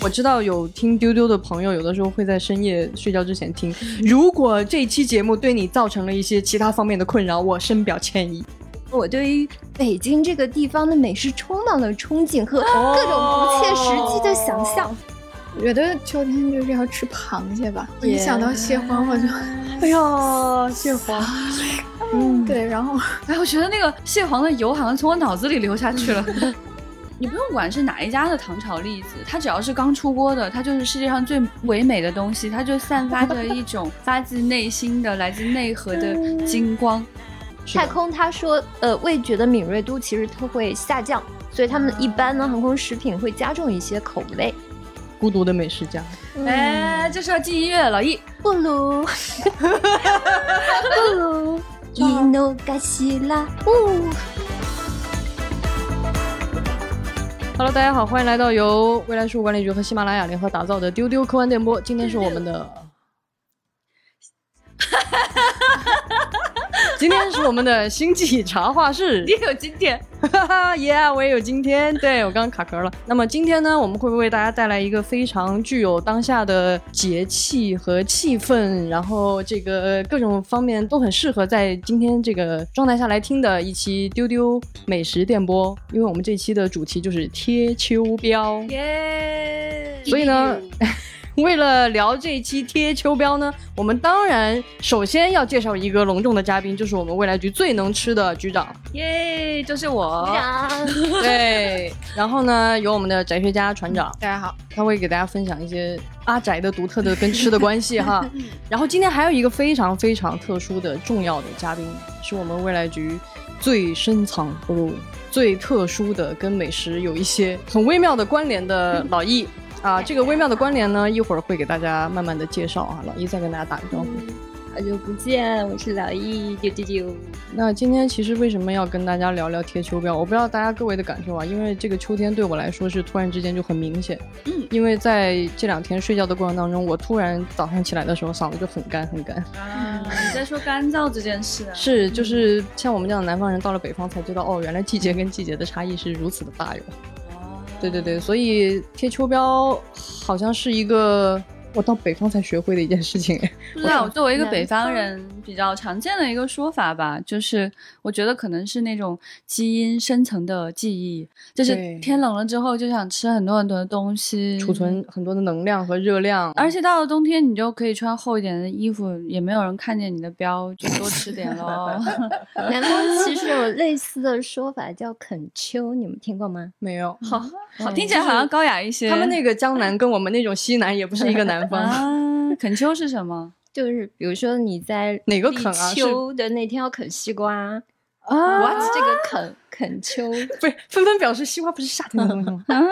我知道有听丢丢的朋友，有的时候会在深夜睡觉之前听。如果这期节目对你造成了一些其他方面的困扰，我深表歉意。我对于北京这个地方的美食充满了憧憬和各种不切实际的想象。我觉得秋天就是要吃螃蟹吧，一想到蟹黄我就，哎呀，蟹黄，嗯，对，然后哎，我觉得那个蟹黄的油好像从我脑子里流下去了。你不用管是哪一家的糖炒栗子，它只要是刚出锅的，它就是世界上最唯美的东西，它就散发着一种 发自内心的、来自内核的金光。太空他说，呃，味觉的敏锐度其实它会下降，所以他们一般呢，航空食品会加重一些口味。孤独的美食家，哎，这是要进音乐，老易，布鲁，布鲁，伊诺嘎西拉，呜。Hello，大家好，欢迎来到由未来事务管理局和喜马拉雅联合打造的丢丢科幻电波。今天是我们的，哈哈哈哈哈哈今天是我们的星际茶话室。你有今天，哈 哈，Yeah，我也有今天。对我刚刚卡壳了。那么今天呢，我们会不会为大家带来一个非常具有当下的节气和气氛，然后这个各种方面都很适合在今天这个状态下来听的一期丢丢美食电波？因为我们这期的主题就是贴秋膘。耶！所以呢，为了聊这一期贴秋膘呢，我们当然首先要介绍一个隆重的嘉宾，就是我们未来局最能吃的局长。耶，就是我。对，然后呢，有我们的宅学家船长，大家好，他会给大家分享一些阿宅的独特的跟吃的关系哈。然后今天还有一个非常非常特殊的重要的嘉宾，是我们未来局最深藏不露、最特殊的跟美食有一些很微妙的关联的老易。啊，这个微妙的关联呢，一会儿会给大家慢慢的介绍啊。老易再跟大家打个招呼。好久不见，我是老易，丢丢丢。那今天其实为什么要跟大家聊聊贴秋膘？我不知道大家各位的感受啊，因为这个秋天对我来说是突然之间就很明显。嗯，因为在这两天睡觉的过程当中，我突然早上起来的时候嗓子就很干很干。啊，你在说干燥这件事啊？是，就是像我们这样的南方人到了北方才知道，哦，原来季节跟季节的差异是如此的大哟。对对对，所以贴秋膘好像是一个我到北方才学会的一件事情。不知道，我作为一个北方人，比较常见的一个说法吧，就是我觉得可能是那种基因深层的记忆，就是天冷了之后就想吃很多很多的东西，储存很多的能量和热量。而且到了冬天，你就可以穿厚一点的衣服，也没有人看见你的膘，就多吃点喽。南方其实有类似的说法叫啃秋，你们听过吗？没有。好，好，听起来好像高雅一些。他们那个江南跟我们那种西南也不是一个南方。啊，啃秋是什么？就是比如说你在哪个啃啊？秋的那天要啃西瓜啊？What 这个啃啃秋？不是纷纷表示西瓜不是夏天的东西吗？啊，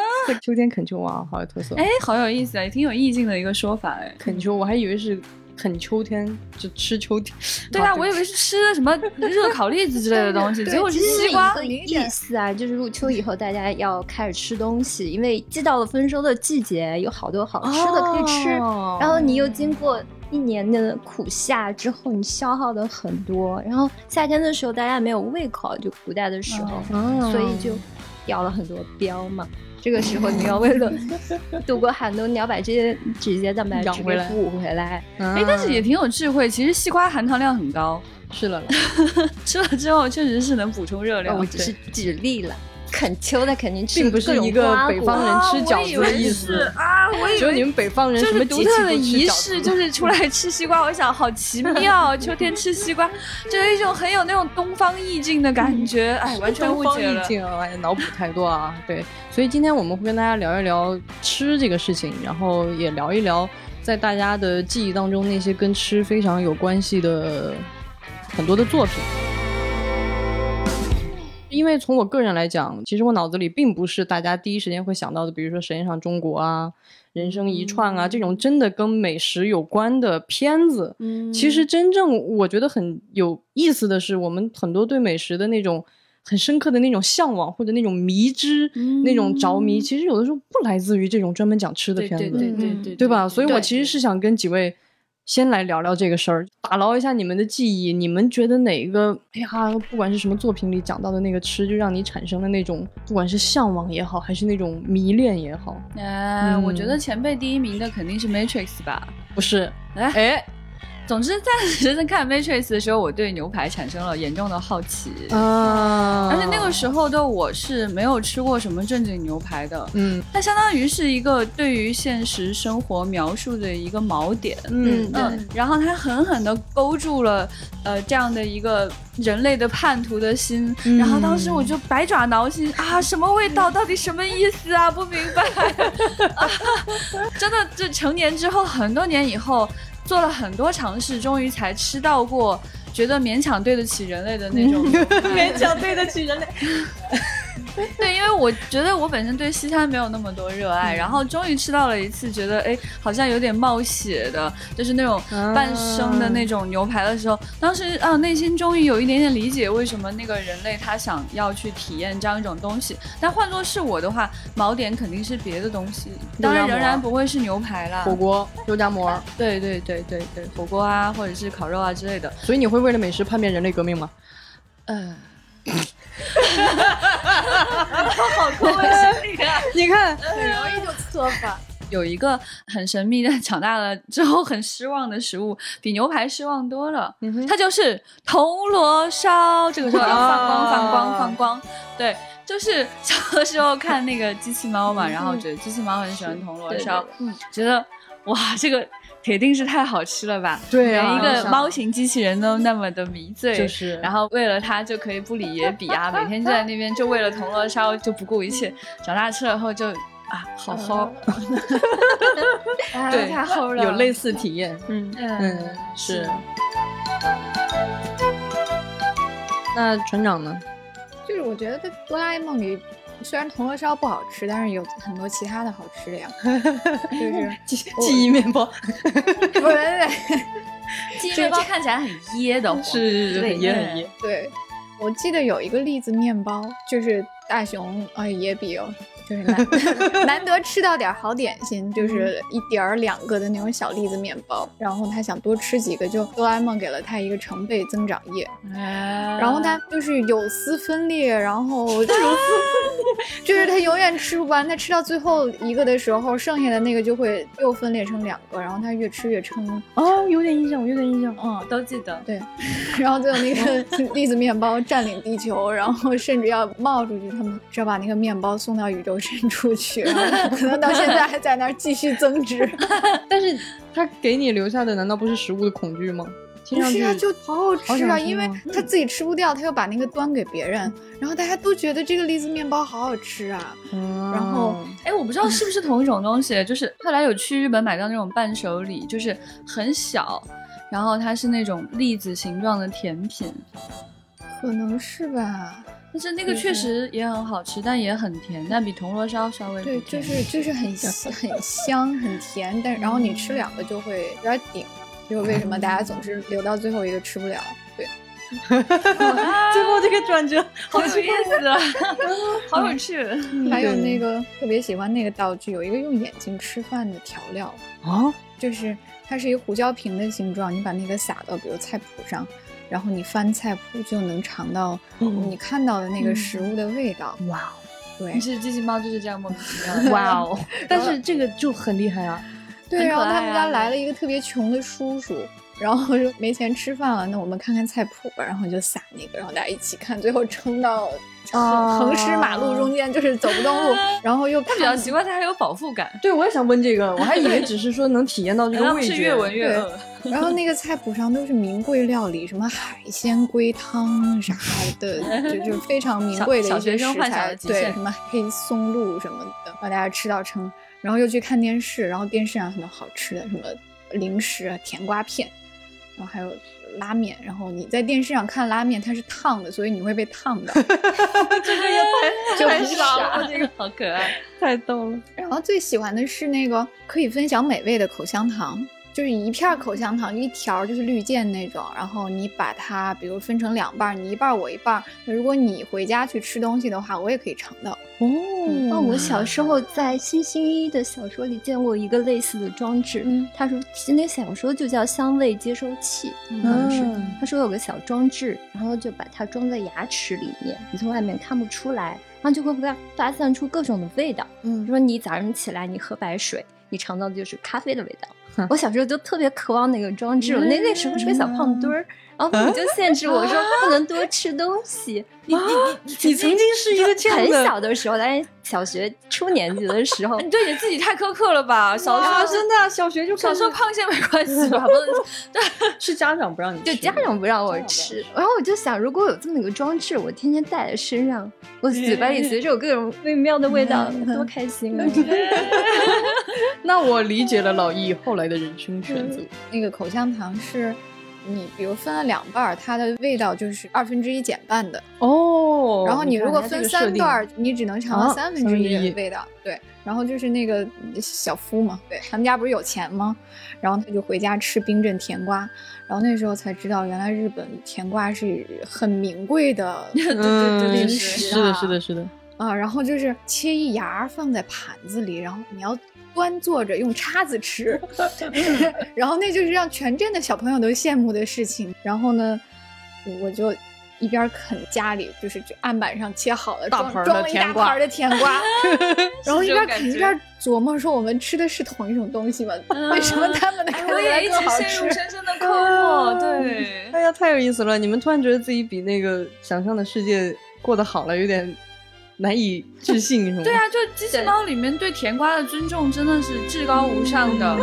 秋天啃秋啊，好有特色。哎，好有意思啊，也挺有意境的一个说法哎。啃秋，我还以为是啃秋天就吃秋天。对啊，我以为是吃什么热 烤栗子之类的东西，结果是西瓜。意思啊，就是入秋以后大家要开始吃东西，因为既到了丰收的季节，有好多好吃的可以吃，然后你又经过。一年的苦夏之后，你消耗的很多，然后夏天的时候大家没有胃口，就古代的时候，所以就掉了很多膘嘛。这个时候你要为了度过寒冬，你要把这些这些蛋白质给补回来。哎，但是也挺有智慧。其实西瓜含糖量很高，吃了，吃了之后确实是能补充热量。我只是举例了。啃秋的肯定吃，并不是一个北方人吃饺子的意思啊！我以为只有你们北方人什么独特的仪式，就是出来吃西瓜。我想好奇妙，秋天吃西瓜，就有一种很有那种东方意境的感觉。哎，完全误解了，哎，脑补太多啊！对，所以今天我们会跟大家聊一聊吃这个事情，然后也聊一聊在大家的记忆当中那些跟吃非常有关系的很多的作品。因为从我个人来讲，其实我脑子里并不是大家第一时间会想到的，比如说《舌尖上中国》啊、《人生一串》啊这种真的跟美食有关的片子。嗯，其实真正我觉得很有意思的是，我们很多对美食的那种很深刻的那种向往或者那种迷之、那种着迷，其实有的时候不来自于这种专门讲吃的片子，对对对对，对吧？所以我其实是想跟几位。先来聊聊这个事儿，打捞一下你们的记忆。你们觉得哪一个？哎呀，不管是什么作品里讲到的那个吃，就让你产生了那种，不管是向往也好，还是那种迷恋也好。哎，我觉得前辈第一名的肯定是 Matrix 吧？不是？哎哎。总之，暂时在看《Matrix》的时候，我对牛排产生了严重的好奇啊！而且那个时候的我是没有吃过什么正经牛排的，嗯，它相当于是一个对于现实生活描述的一个锚点，嗯嗯，然后它狠狠的勾住了呃这样的一个人类的叛徒的心，然后当时我就百爪挠心啊，什么味道？到底什么意思啊？不明白，真的，这成年之后，很多年以后。做了很多尝试，终于才吃到过觉得勉强对得起人类的那种，勉强对得起人类。对，因为我觉得我本身对西餐没有那么多热爱，然后终于吃到了一次，觉得哎，好像有点冒血的，就是那种半生的那种牛排的时候，当时啊，内心终于有一点点理解为什么那个人类他想要去体验这样一种东西。但换作是我的话，锚点肯定是别的东西，当然仍然不会是牛排啦，火锅、肉夹馍，对对对对对，火锅啊，或者是烤肉啊之类的。所以你会为了美食叛变人类革命吗？嗯。好空位心理啊！你看，很容易就错法。有一个很神秘的，长大了之后很失望的食物，比牛排失望多了。它就是铜锣烧。这个时候要放光，放光，放光。对，就是小的时候看那个机器猫嘛，然后觉得机器猫很喜欢铜锣烧，嗯觉得哇，这个。铁定是太好吃了吧？对，连一个猫型机器人都那么的迷醉，就是。然后为了它就可以不理也比啊，每天就在那边就为了铜锣烧就不顾一切。长大吃了后就啊，好齁，对，太齁了。有类似体验，嗯嗯是。那船长呢？就是我觉得在哆啦 A 梦里。虽然铜锣烧不好吃，但是有很多其他的好吃的呀，就是记记忆面包，不对对，记忆面包看起来很噎的，是是很噎很噎。对，我记得有一个栗子面包，就是大熊哎也比哦。就是难 难得吃到点好点心，就是一点儿两个的那种小栗子面包，然后他想多吃几个，就哆啦 A 梦给了他一个成倍增长液，然后他就是有丝分裂，然后有丝分裂，就是他永远吃不完，他吃到最后一个的时候，剩下的那个就会又分裂成两个，然后他越吃越撑。哦，有点印象，我有点印象，嗯，都记得。对，然后最后那个 栗子面包占领地球，然后甚至要冒出去，他们只要把那个面包送到宇宙。深处去，可能到现在还在那儿继续增值。但是他给你留下的难道不是食物的恐惧吗？不是啊，就好好吃啊，因为他自己吃不掉，他又把那个端给别人，然后大家都觉得这个栗子面包好好吃啊。然后，哎，我不知道是不是同一种东西，就是后来有去日本买到那种伴手礼，就是很小，然后它是那种栗子形状的甜品，可能是吧。但是那个确实也很好吃，但也很甜，但比铜锣烧稍微对，就是就是很很 香很甜，但然后你吃两个就会有点顶，就是为什么大家总是留到最后一个吃不了？对，最后这个转折 好有意思，好有趣。还有那个特别喜欢那个道具，有一个用眼睛吃饭的调料啊，就是它是一个胡椒瓶的形状，你把那个撒到比如菜谱上。然后你翻菜谱就能尝到你看到的那个食物的味道。哇哦，对，是机器猫就是这样莫名其妙。哇哦，但是这个就很厉害啊。对，然后他们家来了一个特别穷的叔叔，然后说没钱吃饭了，那我们看看菜谱吧，然后就撒那个，然后大家一起看，最后撑到。横横尸马路中间就是走不动路，然后又比较奇怪，它还有饱腹感。对，我也想问这个，我还以为只是说能体验到这个味觉。越闻越饿。然后那个菜谱上都是名贵料理，什么海鲜龟汤啥的，就就非常名贵的一些食材。对，什么黑松露什么的，把大家吃到撑。然后又去看电视，然后电视上很多好吃的，什么零食、甜瓜片，然后还有。拉面，然后你在电视上看拉面，它是烫的，所以你会被烫到。这个也 太太傻了，这个好可爱，太逗了。然后最喜欢的是那个可以分享美味的口香糖，就是一片口香糖一条就是绿箭那种，然后你把它比如分成两半，你一半我一半。那如果你回家去吃东西的话，我也可以尝到。哦哦，我小时候在星星一的小说里见过一个类似的装置。嗯，他说其实那小说就叫香味接收器，好像是。他说有个小装置，然后就把它装在牙齿里面，你从外面看不出来，然后就会发发散出各种的味道。嗯，说你早上起来你喝白水，你尝到的就是咖啡的味道。我小时候就特别渴望那个装置，我那那时候是个小胖墩儿，然后父母就限制我说不能多吃东西。你你你你曾经是一个这样的，很小的时候，但是小学初年级的时候，你对你自己太苛刻了吧？小学真的小学就小时候胖些没关系吧？不 对，是家长不让你吃，就家长不让我吃。然后我就想，如果有这么一个装置，我天天带在身上，我嘴巴里随着有各种微妙的味道，多开心啊！那我理解了老易后来的人生选择。那个口香糖是。你比如分了两半儿，它的味道就是二分之一减半的哦。然后你如果分三段儿，你只能尝到三分之一的味道。对，然后就是那个小夫嘛，对他们家不是有钱吗？然后他就回家吃冰镇甜瓜，然后那时候才知道，原来日本甜瓜是很名贵的零食啊。是的，是的，是的。啊，然后就是切一芽放在盘子里，然后你要。端坐着用叉子吃，然后那就是让全镇的小朋友都羡慕的事情。然后呢，我就一边啃家里就是案板上切好了装装了一大盘的甜瓜，然后一边啃一边琢磨说：我们吃的是同一种东西吗？为什么他们的看起来更好吃？深深的困惑。对，哎呀，太有意思了！你们突然觉得自己比那个想象的世界过得好了，有点。难以置信，是吗？对啊，就机器猫里面对甜瓜的尊重真的是至高无上的。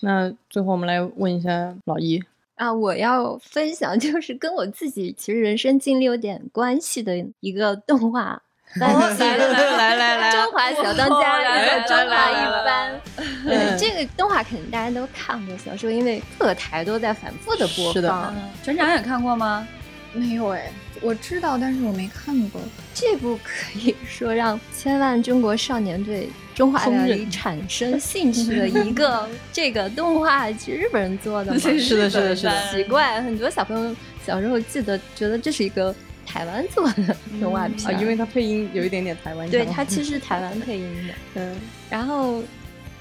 那最后我们来问一下老一啊，我要分享 就是跟我自己其实人生经历有点关系的一个动画。来来来来，中华小当家，中华一番。对，这个动画肯定大家都看过，小时候因为各台都在反复的播放。船长也看过吗？没有哎。我知道，但是我没看过。这部可以说让千万中国少年对中华料理产生兴趣的一个 这个动画，日本人做的吗？是的，是的，是的。奇怪，很多小朋友小时候记得觉得这是一个台湾做的动画片啊，因为它配音有一点点台湾。对，它其实台湾配音的。嗯，然后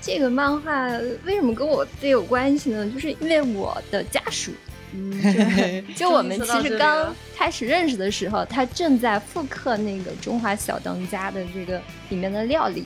这个漫画为什么跟我最有关系呢？就是因为我的家属。嗯，就 我们其实刚开始认识的时候，他正在复刻那个《中华小当家》的这个里面的料理。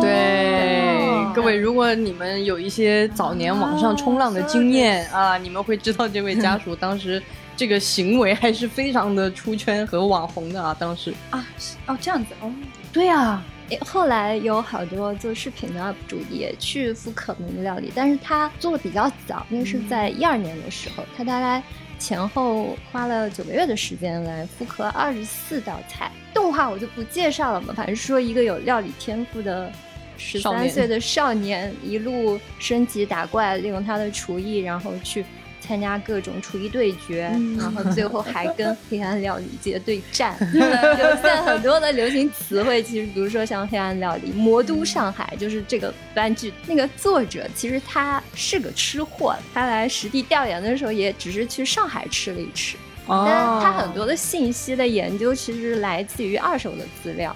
对，各位，如果你们有一些早年网上冲浪的经验啊，你们会知道这位家属当时这个行为还是非常的出圈和网红的啊。当时啊，哦这样子哦，对呀。后来有好多做视频的 UP 主也去复刻那个料理，但是他做的比较早，那是在一二年的时候，他大概前后花了九个月的时间来复刻二十四道菜。动画我就不介绍了嘛，反正说一个有料理天赋的十三岁的少年，一路升级打怪，利用他的厨艺，然后去。参加各种厨艺对决，然后最后还跟黑暗料理界对战。有现在很多的流行词汇，其实比如说像黑暗料理、魔都上海，就是这个番剧那个作者，其实他是个吃货。他来实地调研的时候，也只是去上海吃了一吃。但他很多的信息的研究，其实来自于二手的资料。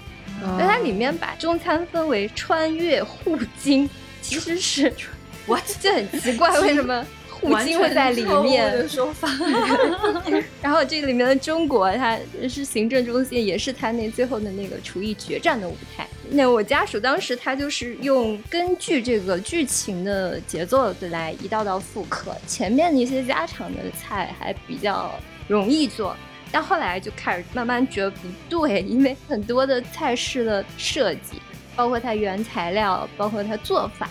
那它里面把中餐分为穿越、互京，其实是 我这很奇怪，为什么？互金会在里面的说法，然后这个里面的中国，它是行政中心，也是他那最后的那个厨艺决战的舞台。那我家属当时他就是用根据这个剧情的节奏来一道道复刻，前面的一些家常的菜还比较容易做，但后来就开始慢慢觉得不对，因为很多的菜式的设计，包括它原材料，包括它做法。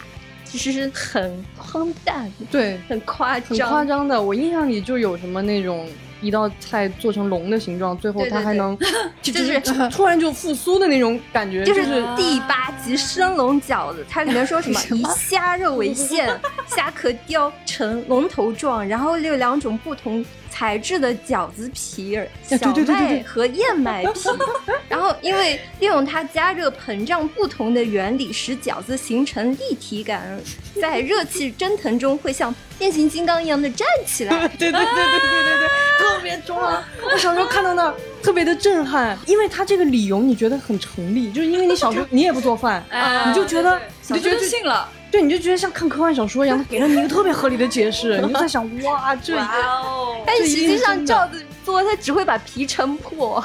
其实很荒诞，对，很夸张，很夸张的。我印象里就有什么那种一道菜做成龙的形状，最后它还能 就就是突然就复苏的那种感觉，就是第八集生龙饺子，它里面说什么？以虾肉为馅，虾壳雕成龙头状，然后有两种不同材质的饺子皮儿，小麦和燕麦皮。然后因为利用它加热膨胀不同的原理，使饺子形成立体感，在热气蒸腾中会像变形金刚一样的站起来。对对对对对对我小时候看到那特别的震撼，因为他这个理由你觉得很成立，就是因为你小时候 你也不做饭，啊你就觉得你就觉得信了。对，你就觉得像看科幻小说一样，他给了你一个特别合理的解释，你就在想 哇，这哦！但实际上照着做，他只会把皮撑破，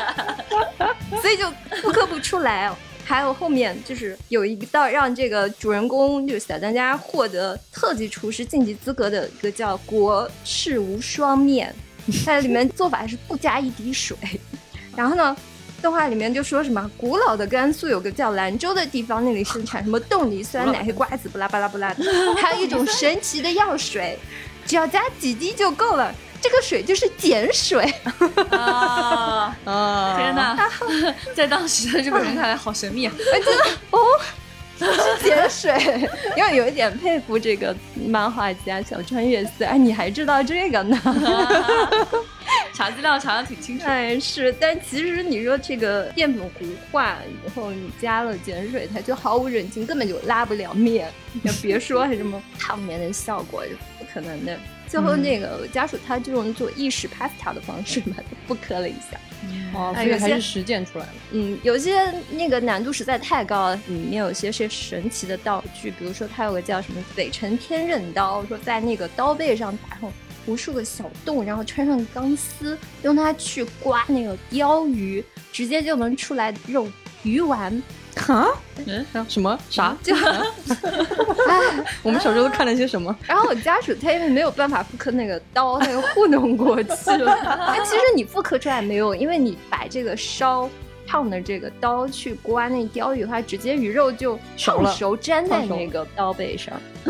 所以就复刻不出来哦。还有后面就是有一道让这个主人公就是小当家获得特级厨师晋级资格的一个叫国士无双面，它里面做法是不加一滴水。然后呢，动画里面就说什么古老的甘肃有个叫兰州的地方，那里生产什么冻梨、酸奶、黑瓜子，不拉巴拉不拉的，还有一种神奇的药水，只要加几滴就够了。这个水就是碱水，啊！啊，天！哪，在当时的日本人看来好神秘啊！真的哦是碱水。因为有一点佩服这个漫画家小川月司，哎，你还知道这个呢？查资料查的挺清楚。哎，是，但其实你说这个淀粉糊化以后，你加了碱水，它就毫无忍劲，根本就拉不了面，也别说还什么烫面的效果，是不可能的。最后那个家属他就用做意识 pasta 的方式把它复刻了一下。哦，所以还是实践出来了。嗯，有些那个难度实在太高了，里面有些是神奇的道具，比如说它有个叫什么北辰天刃刀，说在那个刀背上打上无数个小洞，然后穿上钢丝，用它去刮那个鲷鱼，直接就能出来肉鱼丸。哈？嗯，什么？啥？就 我们小时候都看了些什么？然后我家属他因为没有办法复刻那个刀，他就糊弄过去了。但 其实你复刻出来没有，因为你把这个烧烫的这个刀去刮那鲷鱼的话，直接鱼肉就熟了烫熟粘在那个刀背上，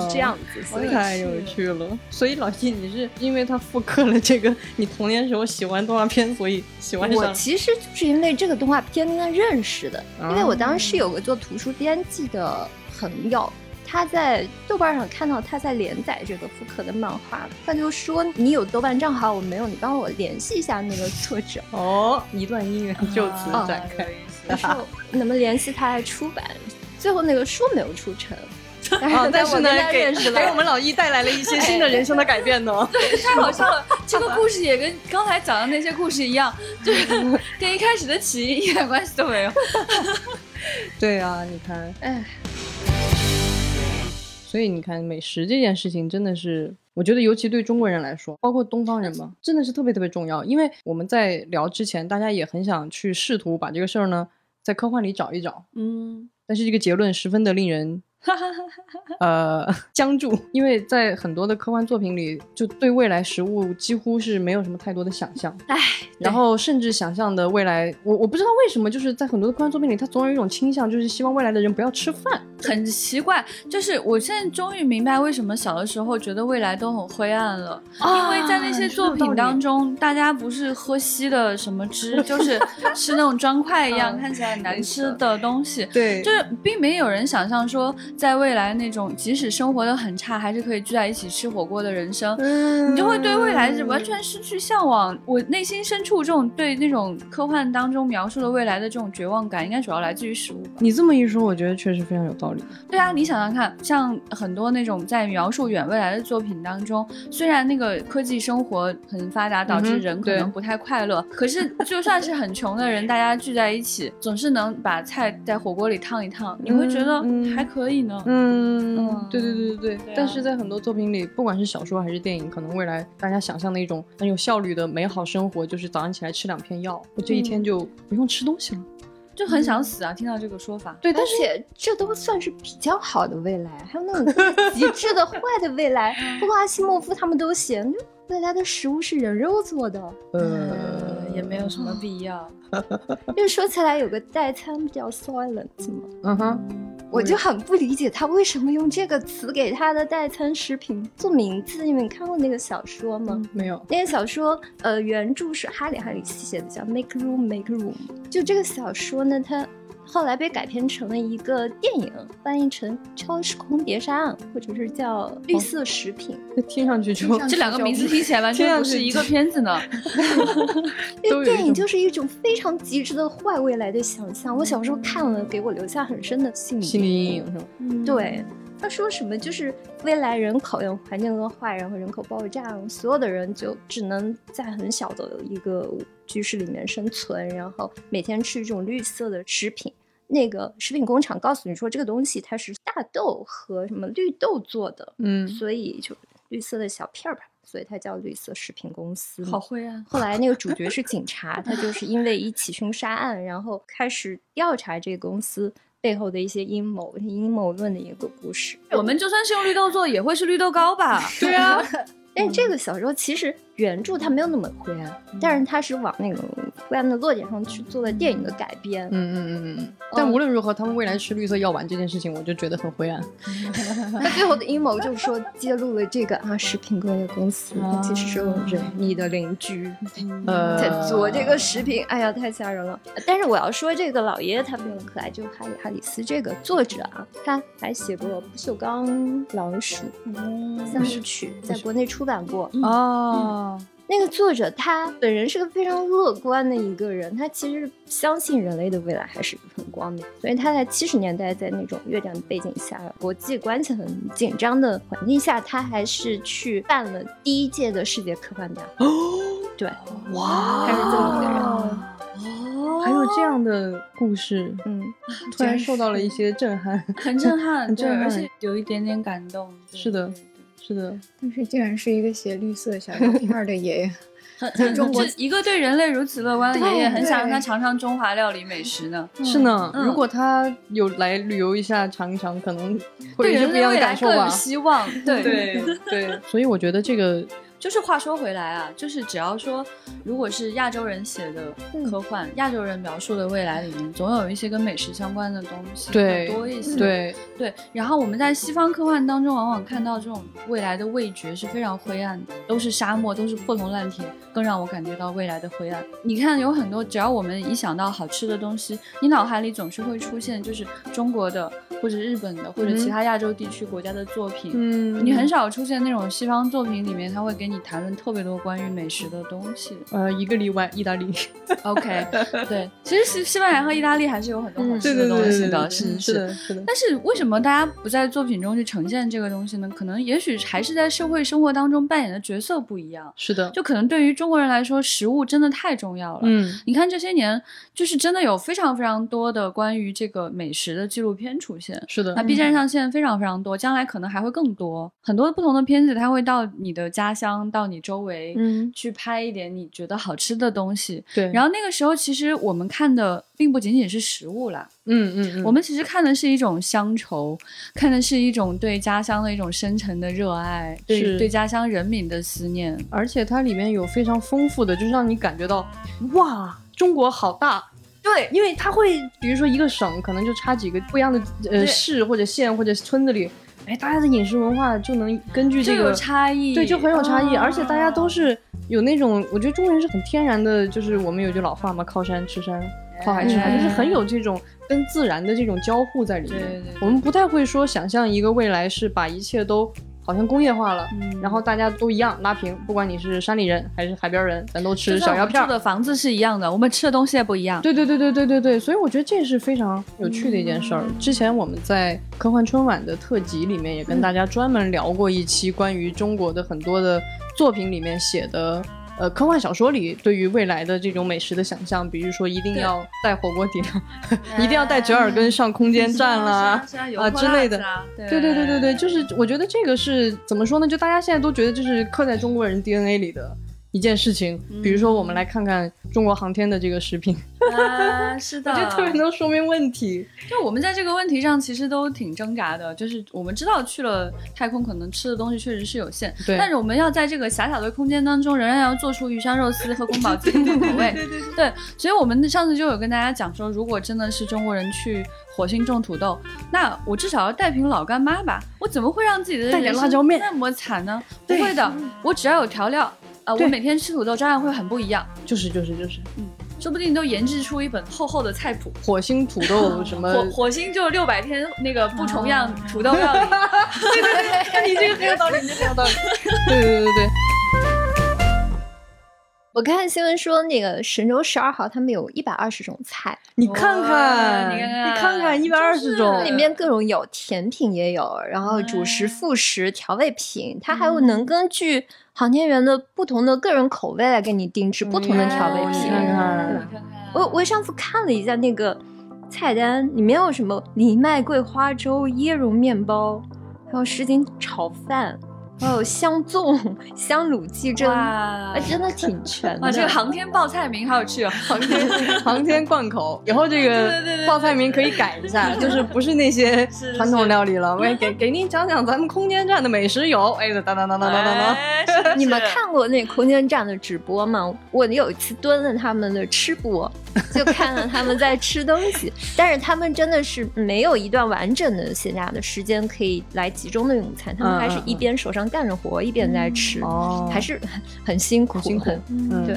是这样子。所以太有趣了。所以老季，你是因为他复刻了这个你童年时候喜欢动画片，所以喜欢上。我其实就是因为这个动画片跟他认识的，因为我当啊时有个做图书编辑的朋友。他在豆瓣上看到他在连载这个复刻的漫画，他就说：“你有豆瓣账号，我没有，你帮我联系一下那个作者。哦，一段姻缘就此啊展开。他说能不能联系他来出版，最后那个书没有出成。啊 但是呢给给我们老一带来了一些新的人生的改变呢。对太好笑了！这个故事也跟刚才讲的那些故事一样，就是跟一开始的起因一点关系都没有。对啊，你看，哎，所以你看，美食这件事情真的是，我觉得尤其对中国人来说，包括东方人嘛，真的是特别特别重要。因为我们在聊之前，大家也很想去试图把这个事儿呢，在科幻里找一找，嗯，但是这个结论十分的令人呃 僵住，因为在很多的科幻作品里，就对未来食物几乎是没有什么太多的想象。唉，然后甚至想象的未来，我我不知道为什么，就是在很多的科幻作品里，它总有一种倾向，就是希望未来的人不要吃饭。很奇怪，就是我现在终于明白为什么小的时候觉得未来都很灰暗了，因为在那些作品当中，大家不是喝稀的什么汁，就是 吃那种砖块一样、嗯看起来很难吃的东西。对就是并没有人想象说，在未来那种即使生活的很差，还是可以聚在一起吃火锅的人生，嗯你就会对未来是完全失去向往。我内心深处这种对那种科幻当中描述的未来的这种绝望感，应该主要来自于食物吧。你这么一说，我觉得确实非常有道理。对啊，你想想看，像很多那种在描述远未来的作品当中，虽然那个科技生活很发达，导致人可能不太快乐，可是就算是很穷的人，大家聚在一起，总是能把菜在火锅里烫一烫，你会觉得嗯还可以呢。嗯嗯对对对对对。对啊但是在很多作品里，不管是小说还是电影，可能未来大家想象的一种很有效率的美好生活，就是早上起来吃两片药，我这一天就不用吃东西了。就很想死啊！听到这个说法，对，而但是且这都算是比较好的未来，还有那种极致的坏的未来，包括阿西莫夫他们都写，就未来的食物是人肉做的。呃也没有什么必要。因为说起来有个代餐不叫 Silent 吗？嗯哼，我就很不理解他为什么用这个词给他的代餐食品做名字。你们看过那个小说吗？没有。那个小说，呃，原著是哈里·哈里斯写的，叫《Make Room, Make Room》。就这个小说呢，它。后来被改编成了一个电影，翻译成《超时空谍杀案》，或者是叫《绿色食品》。听上去就这两个名字听起来完全不是一个片子呢。因为电影就是一种非常极致的坏未来的想象。我小时候看了，给我留下很深的心理阴影，是吧？对。他说什么？就是未来人口因环境恶化，然后人口爆炸，所有的人就只能在很小的一个居室里面生存，然后每天吃一种绿色的食品。那个食品工厂告诉你说，这个东西它是大豆和什么绿豆做的，嗯，所以就绿色的小片儿吧，所以它叫绿色食品公司。好灰啊。后来那个主角是警察，他就是因为一起凶杀案，然后开始调查这个公司。背后的一些阴谋、阴谋论的一个故事。我们就算是用绿豆做，也会是绿豆糕吧？对啊。但这个小时候其实原著它没有那么灰暗，但是它是往那个灰暗的落点上去做了电影的改编。嗯嗯嗯嗯。但无论如何，他们未来吃绿色药丸这件事情，我就觉得很灰暗。他最后的阴谋就是说揭露了这个啊食品工业公司其实是人你的邻居呃在做这个食品。哎呀，太吓人了。但是我要说这个老爷爷他非常可爱，就是哈里哈里斯这个作者啊，他还写过《不锈钢老鼠》三部曲，在国内出。版过哦，那个作者他本人是个非常乐观的一个人，他其实相信人类的未来还是很光明，所以他在七十年代在那种越战背景下、国际关系很紧张的环境下，他还是去办了第一届的世界科幻大会。哦，对，哇，他是这么一个人哦，还有这样的故事，嗯，突然受到了一些震撼，很震撼，很震撼，而且有一点点感动，是的。是的，但是竟然是一个写绿色小药片的爷爷，很中国一个对人类如此乐观的爷爷，很想让他尝尝中华料理美食呢。是呢，如果他有来旅游一下尝一尝，可能会有不一样的感受吧。希望，对对对，所以我觉得这个。就是话说回来啊，就是只要说，如果是亚洲人写的科幻，亚洲人描述的未来里面，总有一些跟美食相关的东西对多一些。对对。然后我们在西方科幻当中，往往看到这种未来的味觉是非常灰暗的，都是沙漠，都是破铜烂铁，更让我感觉到未来的灰暗。你看，有很多，只要我们一想到好吃的东西，你脑海里总是会出现就是中国的，或者日本的，或者其他亚洲地区国家的作品。嗯。你很少出现那种西方作品里面，他会给。你谈论特别多关于美食的东西，呃，一个例外，意大利。OK，对，其实西西班牙和意大利还是有很多好吃的东西的，是是的，是的。但是为什么大家不在作品中去呈现这个东西呢？可能也许还是在社会生活当中扮演的角色不一样。是的，就可能对于中国人来说，食物真的太重要了。嗯，你看这些年，就是真的有非常非常多的关于这个美食的纪录片出现。是的，那 B 站上现在非常非常多，将来可能还会更多。很多不同的片子，它会到你的家乡。到你周围，嗯，去拍一点你觉得好吃的东西，对。然后那个时候，其实我们看的并不仅仅是食物啦，嗯嗯，我们其实看的是一种乡愁，看的是一种对家乡的一种深沉的热爱，对对家乡人民的思念。而且它里面有非常丰富的，就是让你感觉到，哇，中国好大。对，因为它会，比如说一个省，可能就差几个不一样的呃市或者县或者村子里。哎，大家的饮食文化就能根据这个差异，对，就很有差异，而且大家都是有那种，我觉得中国人是很天然的，就是我们有句老话嘛，靠山吃山，靠海吃海，就是很有这种跟自然的这种交互在里面。对对，我们不太会说想象一个未来是把一切都。好像工业化了，然后大家都一样拉平，不管你是山里人还是海边人，咱都吃小药片。住的房子是一样的，我们吃的东西也不一样。对对对对对对对，所以我觉得这是非常有趣的一件事儿。之前我们在科幻春晚的特辑里面也跟大家专门聊过一期关于中国的很多的作品里面写的。呃，科幻小说里对于未来的这种美食的想象，比如说一定要带火锅底料，一定要带折耳根上空间站啦啊之类的。对对对对对，就是我觉得这个是怎么说呢？就大家现在都觉得这是刻在中国人 DNA 里的一件事情。比如说，我们来看看中国航天的这个食品，啊，是的，就特别能说明问题。就我们在这个问题上其实都挺挣扎的，就是我们知道去了太空可能吃的东西确实是有限，对但是我们要在这个狭小的空间当中，仍然要做出鱼香肉丝和宫保鸡丁的口味。对对对，所以我们上次就有跟大家讲说，如果真的是中国人去火星种土豆，那我至少要带瓶老干妈吧？我怎么会让自己的带点辣椒面那么惨呢？不会的，我只要有调料。啊、我每天吃土豆照样会很不一样，就是就是就是，嗯说不定都研制出一本厚厚的菜谱。火星土豆 什么？火火星就六百天那个不重样土豆料理 你这个很有道理，你这个很有道理。对对对对对，我看新闻说，那个神舟十二号他们有一百二十种菜，你看看，你看看你看看，一百二十种，里面各种有甜品也有，然后主食、副食、调味品，它还有能根据航天员的不同的个人口味来给你定制不同的调味品。我我上次看了一下那个菜单，里面有什么藜麦桂花粥、椰蓉面包，还有什锦炒饭，还有香粽、香卤鸡胗，哇哎，真的挺全的。哇，这个航天报菜名好有趣哦！航天 航天贯口，以后这个报菜名可以改一下，就是不是那些传统料理了，我也给给您讲讲咱们空间站的美食有，哎，当当当当当当当。哎是的你们看过那空间站的直播吗？我有一次蹲了他们的吃播，就看了他们在吃东西，但是他们真的是没有一段完整的闲暇的时间可以来集中的用餐，他们还是一边手上干着活一边在吃，哦还是很很辛苦，辛苦，嗯对，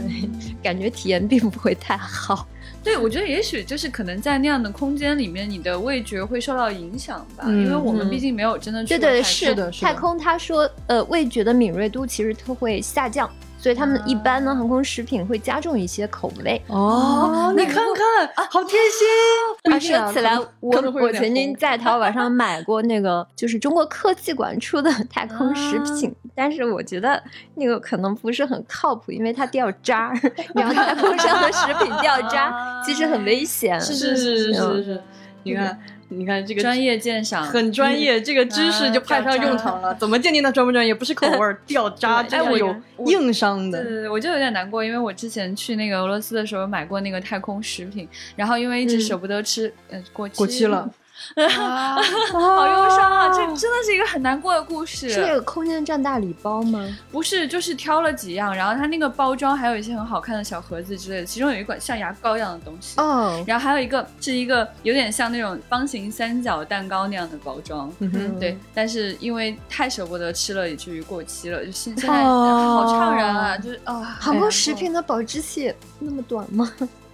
感觉体验并不会太好。对，我觉得也许就是可能在那样的空间里面，你的味觉会受到影响吧，嗯因为我们嗯毕竟没有真的去对对，是的是的太空他说，呃，味觉的敏锐度其实它会下降，所以他们一般呢，航空食品会加重一些口味。哦，你看看，好贴心。啊，说起来，我我曾经在淘宝上买过那个，就是中国科技馆出的太空食品，但是我觉得那个可能不是很靠谱，因为它掉渣儿，然后太空上的食品掉渣，其实很危险。是是是是是嗯是，你看你看这个专业鉴赏，很专业，这个知识就派上用场了。怎么鉴定它专不专业？不是口味儿 掉渣，这哎我有硬伤的。对对对，我就有点难过，因为我之前去那个俄罗斯的时候买过那个太空食品，然后因为一直舍不得吃，呃，过过期了，啊，好忧伤啊！这真的是一个很难过的故事。是那个空间站大礼包吗？不是，就是挑了几样，然后它那个包装还有一些很好看的小盒子之类的，其中有一款像牙膏一样的东西。哦，然后还有一个是一个有点像那种方形三角蛋糕那样的包装，嗯哼，对，但是因为太舍不得吃了，以至于过期了。就现现在哦好怅然啊，就是啊，韩国食品的保质期那么短吗？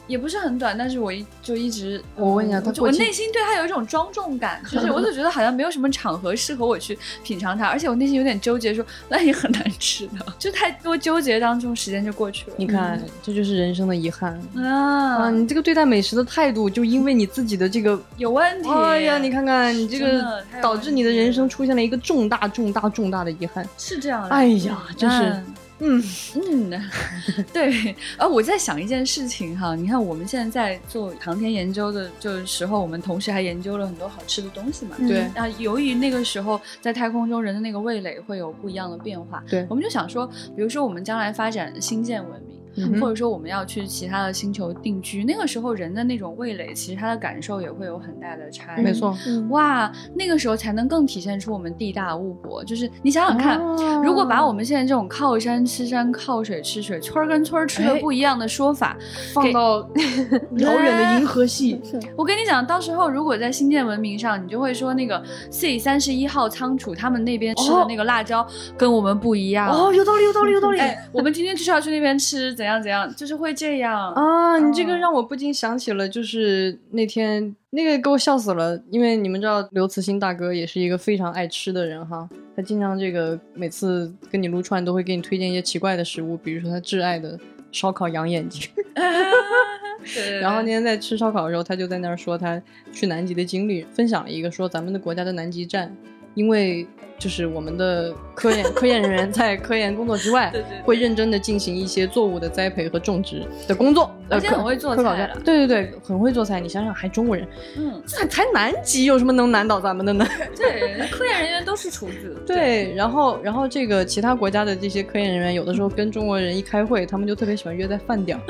也不是很短，但是我一就一直，我问一下他就我内心对他有一种庄重感，就是我就觉得好像没有什么场合适合我去品尝它，而且我内心有点纠结说，那也很难吃的，就太多纠结当中，时间就过去了。你看，这就是人生的遗憾啊，啊！你这个对待美食的态度，就因为你自己的这个，有问题。哎呀，你看看你这个导致你的人生出现了一个重大、重大、重大的遗憾。是这样的。哎呀，真是，嗯，嗯嗯，对，啊，我在想一件事情哈，你看我们现在在做航天研究的就是时候，我们同时还研究了很多好吃的东西嘛。对那由于那个时候在太空中人的那个味蕾会有不一样的变化，对我们就想说，比如说我们将来发展星舰文明。嗯或者说我们要去其他的星球定居，那个时候人的那种味蕾，其实他的感受也会有很大的差异。没错。嗯哇，那个时候才能更体现出我们地大物博。就是你想想看，哦如果把我们现在这种靠山吃山、靠水吃水、村儿跟村儿吃的哎不一样的说法，放到 遥远的银河系，我跟你讲，到时候如果在新建文明上，你就会说那个 C 三十一号仓储他们那边吃的那个辣椒跟我们不一样。哦，有道理，有道理，有道理。哎，我们今天就是要去那边吃，怎样怎样，就是会这样。啊，你这个哦让我不禁想起了，就是那天那个给我笑死了，因为你们知道刘慈欣大哥也是一个非常爱吃的人哈，他经常这个每次跟你撸串都会给你推荐一些奇怪的食物，比如说他挚爱的烧烤羊眼睛。对对对然后那天在吃烧烤的时候，他就在那儿说他去南极的经历，分享了一个说咱们的国家的南极站因为就是我们的科研科研人员在科研工作之外，对对对会认真的进行一些作物的栽培和种植的工作，而且呃很会做菜了对对对，很会做菜。你想想，还中国人，嗯，才才南极有什么能难倒咱们的呢？对，科研人员都是厨子。对，然后然后这个其他国家的这些科研人员，有的时候跟中国人一开会，他们就特别喜欢约在饭点儿。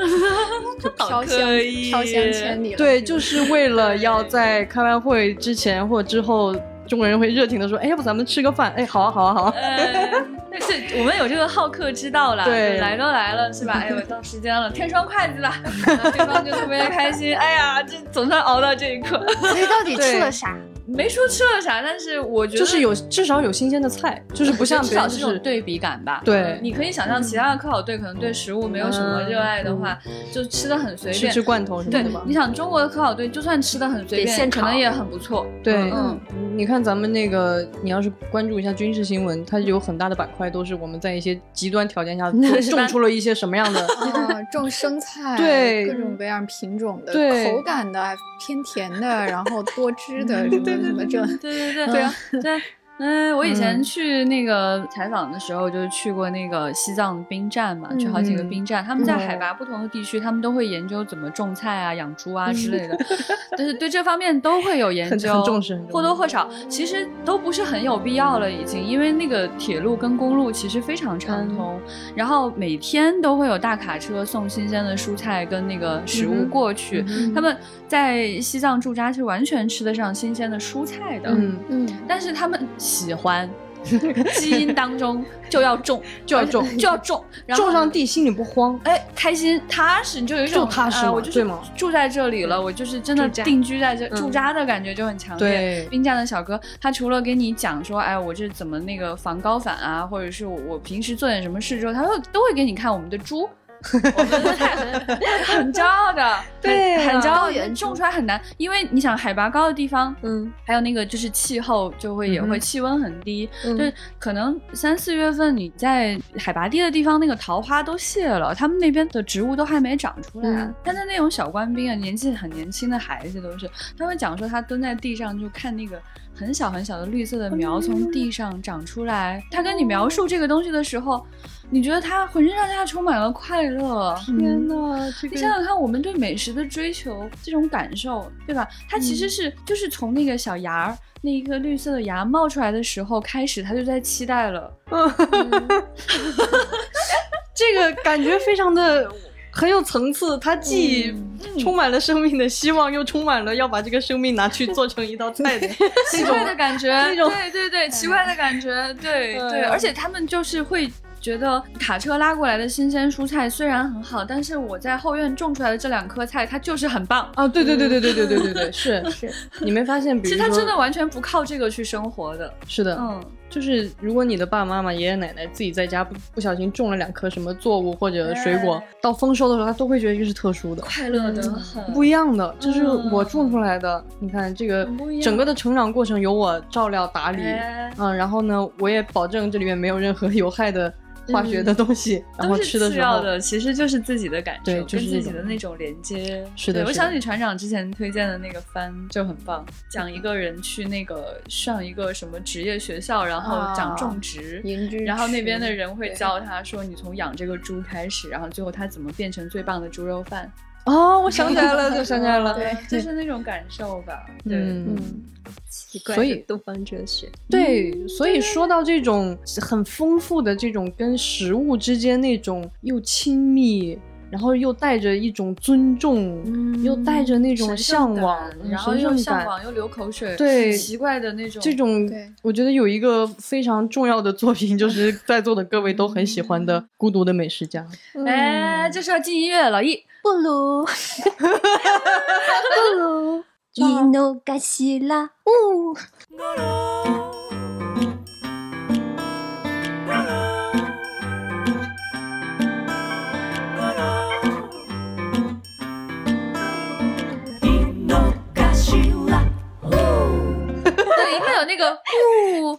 飘香飘香千里了。对，就是为了要在开完会之前或之后，中国人会热情的说：“哎，要不咱们吃个饭？”哎，好啊，好啊，好啊。呃，但是我们有这个好客之道啦，对来都来了是吧？哎呦，到时间了，添双筷子吧，对方就特别开心。哎呀，这总算熬到这一刻，所以到底吃了啥？没说吃了啥，但是我觉得就是有至少有新鲜的菜，就是不像 至别人就是少是这种对比感吧。对你可以想象其他的科考队可能对食物没有什么热爱的话，就吃的很随便。吃吃罐头什么的对，。你想中国的科考队就算吃的很随便，可能也很不错。对，嗯，你看咱们那个，你要是关注一下军事新闻，它有很大的板块都是我们在一些极端条件下 种出了一些什么样的。啊，种生菜，对各种各样品种的，对口感的，偏甜的，然后多汁的，什么什么这，对对对对啊，对。嗯，我以前嗯去那个采访的时候，就是去过那个西藏兵站嘛，去好几个兵站。他们在海拔不同的地区，他们都会研究怎么种菜啊、养猪啊之类的，但是对这方面都会有研究，很重视或多或少。其实都不是很有必要了，已经，因为那个铁路跟公路其实非常畅通，然后每天都会有大卡车送新鲜的蔬菜跟那个食物过去。嗯他们在西藏驻扎是完全吃得上新鲜的蔬菜的，嗯，嗯，但是他们喜欢，基因当中就要种，就要种就要种，然后种上地心里不慌。哎，开心踏实，你就有一种就踏实我就是住在这里了，我就是真的定居在这，嗯驻扎的感觉就很强烈。对兵站的小哥，他除了给你讲说，哎，我这怎么那个防高反啊，或者是我我平时做点什么事之后，他会都会给你看我们的猪。我们的菜 很骄傲的，对啊很很骄傲种出来很难，因为你想海拔高的地方，嗯，还有那个就是气候就会也会气温很低，嗯。就是可能三四月份你在海拔低的地方，那个桃花都谢了，他们那边的植物都还没长出来。嗯。但是那种小官兵啊，年纪很年轻的孩子都是，他们讲说他蹲在地上就看那个很小很小的绿色的苗从地上长出来，他跟你描述这个东西的时候，你觉得他浑身上下充满了快乐。天哪，这你想想看，我们对美食的追求，这种感受，对吧？它其实是、就是从那个小芽儿，那一颗绿色的芽冒出来的时候开始，他就在期待了。这个感觉非常的很有层次，它既充满了生命的希望，又充满了要把这个生命拿去做成一道菜的 奇怪的感觉，对对对，奇怪的感觉，对对，嗯而且他们就是会。觉得卡车拉过来的新鲜蔬菜虽然很好，但是我在后院种出来的这两颗菜，它就是很棒。啊！对对对对对对对对对，是是，你没发现？比其实他，真的完全不靠这个去生活的。是的，嗯，就是如果你的爸爸妈妈、爷爷奶奶自己在家不不小心种了两棵什么作物或者水果，到丰收的时候，他都会觉得这是特殊的。快乐的很。不一样的，这是嗯我种出来的。你看这个整个的成长过程由我照料打理，哎嗯，然后呢，我也保证这里面没有任何 有害的化学的东西，然后都是吃的时候，次要的，其实就是自己的感受，对就是跟自己的那种连接。是的是的我想起船长之前推荐的那个番就很棒，讲一个人去那个上一个什么职业学校，然后讲种植。然后那边的人会教他说：“你从养这个猪开始，然后最后他怎么变成最棒的猪肉饭。哦，我想起来了，就想起来了，对 就是那种感受吧。对，嗯。嗯，奇怪所以的东方哲学，对，所以说到这种很丰富的这种跟食物之间那种又亲密，然后又带着一种尊重，嗯又带着那种向往，然后又向往又流口水，对奇怪的那种这种，我觉得有一个非常重要的作品，就是 在座的各位都很喜欢的《孤独的美食家》。哎，这是要进音乐，老易。不如 不如伊诺嘎西拉呜。个 呜，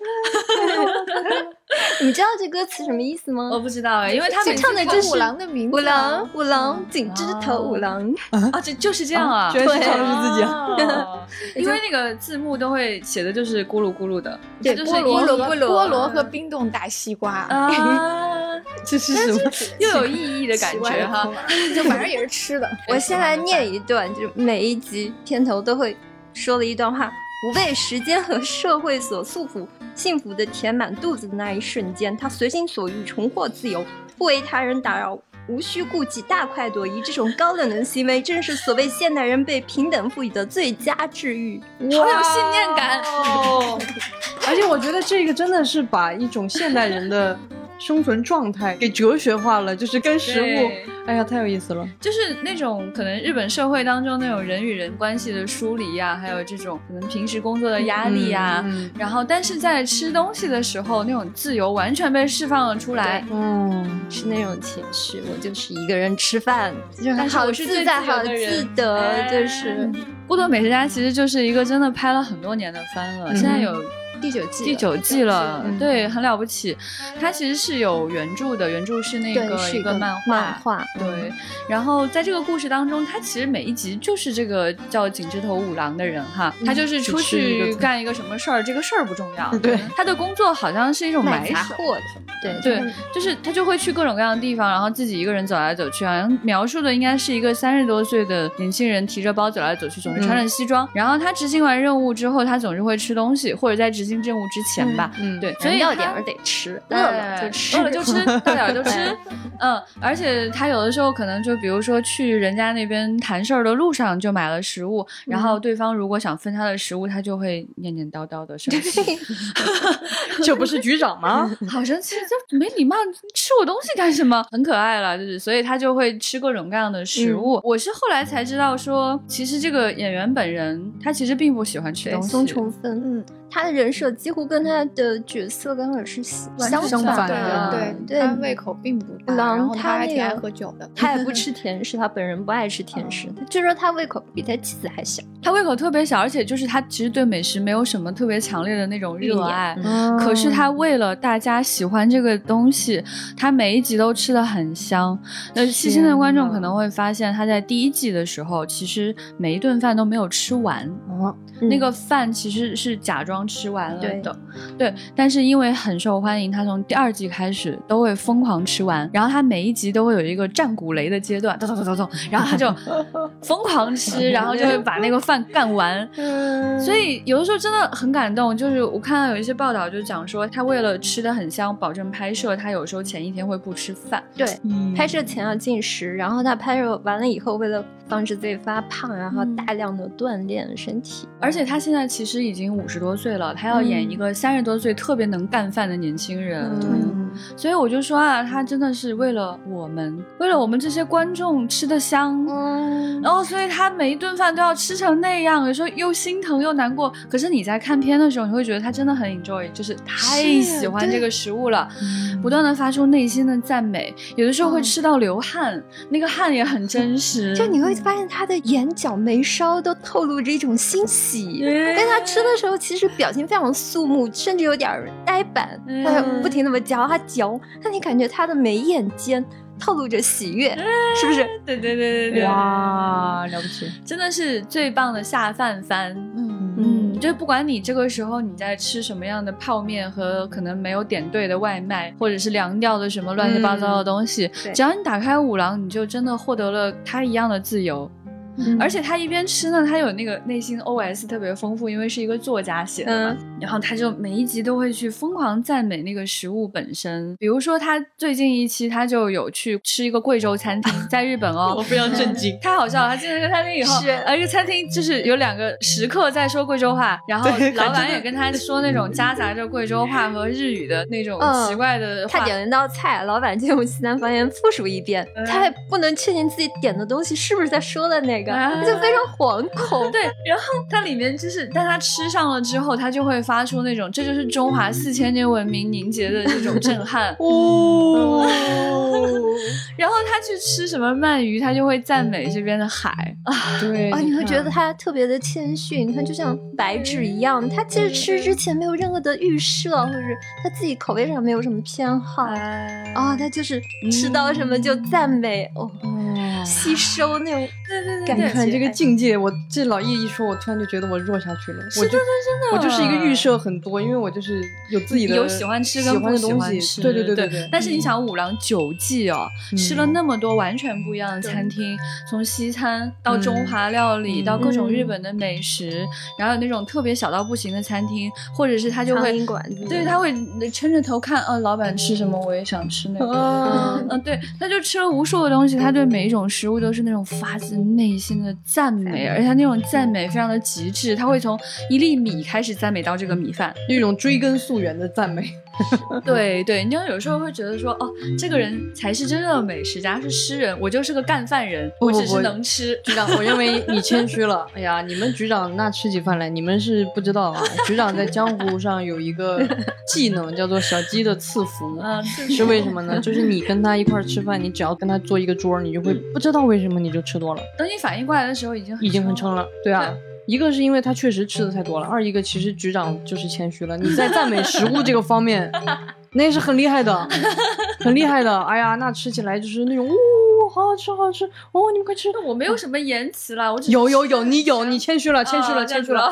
你知道这歌词什么意思吗？我不知道哎，因为他们唱的就是五郎的名字啊。五郎，五郎，紧枝头五郎。啊，这就是这样啊，居然是唱的是自己因为那个字幕都会写的就是咕噜咕噜的，对就是菠萝菠萝。菠萝和冰冻大西瓜，啊，这是什么？又有意义的感觉哈。就反正也是吃的。我先来念一段，就是每一集片头都会说的一段话：不被时间和社会所束缚，幸福的填满肚子的那一瞬间，他随心所欲，重获自由，不为他人打扰。无需顾忌，大快朵颐，这种高冷的行为，正是所谓现代人被平等赋予的最佳治愈。好有信念感哦！而且我觉得这个真的是把一种现代人的生存状态给哲学化了，就是跟食物，哎呀，太有意思了。就是那种可能日本社会当中那种人与人关系的疏离呀、还有这种可能平时工作的压力呀、嗯然后但是在吃东西的时候，那种自由完全被释放了出来。嗯，是那种情绪，我就是一个人吃饭，就是但是好我是最自在，好自得，哎就是孤独美食家其实就是一个真的拍了很多年的番了，嗯现在有第九季，第九季了，嗯。对，很了不起。它其实是有原著的，原著是那对，个一个漫画漫画，对，然后在这个故事当中，他其实每一集就是这个叫井之头五郎的人哈，他就是出去干一个什么事儿，这个事儿不重要，对，他的工作好像是一种卖买货的，对对，就是他就会去各种各样的地方，然后自己一个人走来走去，好像描述的应该是一个三十多岁的年轻人提着包走来走去，总是穿着西装。然后他执行完任务之后，他总是会吃东西，或者在执行任务之前吧，嗯对，所以他要点儿得吃，饿哎了就吃，饿了就吃，到点儿就吃。嗯，而且他有的时候可能就比如说去人家那边谈事儿的路上就买了食物，然后对方如果想分他的食物，他就会念念叨叨的生气 这不是局长吗？好生气，这没礼貌，吃我东西干什么？很可爱了，就是所以他就会吃各种各样的食物。我是后来才知道说，其实这个演员本人他其实并不喜欢吃东西。松重分，嗯，他的人设几乎跟他的角色刚好是相反的的，对对，他胃口并不大，狼然后他还挺爱喝酒的。他也不 吃甜食，他本人不爱吃甜食，据说他胃口比他妻子还小。他胃口特别小，而且就是他其实对美食没有什么特别强烈的那种热爱。可是他为了大家喜欢这个东西，他每一集都吃的很香。那细心的观众可能会发现，他在第一季的时候，其实每一顿饭都没有吃完。哦，嗯那个饭其实是假装吃完了对的，对。但是因为很受欢迎，他从第二季开始都会疯狂吃完，然后他每一集都会有一个战鼓雷的阶段，咚咚咚咚咚，然后他就 疯狂吃，然后就会把那个饭干完。所以有的时候真的很感动，就是我看到有一些报道就讲说，他为了吃的很香，保证拍摄，他有时候前一天会不吃饭。对，嗯拍摄前要进食，然后他拍摄完了以后，为了防止自己发胖，然后嗯大量的锻炼身体。而且他现在其实已经五十多岁了，他要演一个三十多岁特别能干饭的年轻人。嗯，所以我就说啊，他真的是为了我们，为了我们这些观众吃的香。嗯，然后，所以他每一顿饭都要吃成那样，有时候又心疼又难过。可是你在看片的时候，你会觉得他真的很 enjoy，就是太喜欢这个食物了，不断的发出内心的赞美。有的时候会吃到流汗，那个汗也很真实。就你会发现他的眼角眉梢都透露着一种欣喜，嗯但他吃的时候其实表情非常肃穆，甚至有点儿呆板，嗯他不停那么嚼啊嚼，但你感觉他的眉眼间透露着喜悦，是不是？对对对对对，哇，了不起！真的是最棒的下饭番。嗯嗯，就不管你这个时候你在吃什么样的泡面和可能没有点对的外卖，或者是凉掉的什么乱七八糟的东西，对只要你打开五郎，你就真的获得了他一样的自由。而且他一边吃呢，他有那个内心 OS 特别丰富，因为是一个作家写的嘛。然后他就每一集都会去疯狂赞美那个食物本身。比如说他最近一期他就有去吃一个贵州餐厅，在日本哦，我非常震惊。太好笑了！他进了这个餐厅以后，是呃，一个餐厅就是有两个食客在说贵州话，然后老板也跟他说那种夹杂着贵州话和日语的那种嗯奇怪的话。他点了一道菜，老板就用西南方言复述一遍，嗯他还不能确定自己点的东西是不是在说的那个。个，啊就非常惶恐。对，然后它里面就是，但它吃上了之后，它就会发出那种，这就是中华四千年文明凝结的这种震撼。哦，然后他去吃什么鳗鱼，他就会赞美这边的海啊。对啊，你会觉得他特别的谦逊，你看就像白纸一样。他其实吃之前没有任何的预设，或者是他自己口味上没有什么偏好哎啊，他就是吃到什么就赞美哦，哦吸收那种对对对你看这个境界，我这老叶一说，我突然就觉得我弱下去了。我就真的真的，我就是一个预设很多，因为我就是有自己的有喜欢吃跟喜欢不喜的东西。欢吃，对对对对对。但是你想，五郎九季哦，嗯吃了那么多完全不一样的餐厅，从西餐到中华料理，嗯。到各种日本的美食，然后有那种特别小到不行的餐厅，或者是他就会对，他会撑着头看，呃，老板吃什么，我也想吃那个。啊嗯，对，他就吃了无数的东西，他对每一种食物都是那种发自内心的赞美，而且他那种赞美非常的极致，他会从一粒米开始赞美到这个米饭。一种追根溯源的赞美。对对，你就有时候会觉得说，哦，这个人才是真正的美食家，是诗人，我就是个干饭人，我只是能吃。局长，我认为你 谦虚了。哎呀，你们局长那吃起饭来，你们是不知道啊。局长在江湖上有一个技能，叫做小鸡的赐福。嗯，是为什么呢？就是你跟他一块吃饭，你只要跟他坐一个桌，你就会不知道为什么你就吃多了，等你反应过来的时候，已经已经很撑了。了。对啊，一个是因为他确实吃的太多了，二一个其实局长就是谦虚了。你在赞美食物这个方面，那是很厉害的，很厉害的。哎呀，那吃起来就是那种，哦，好好吃，好好吃，哦，你们快吃。我没有什么言辞啦，我只是有有有，你有，你谦虚了，谦虚了，啊谦虚了。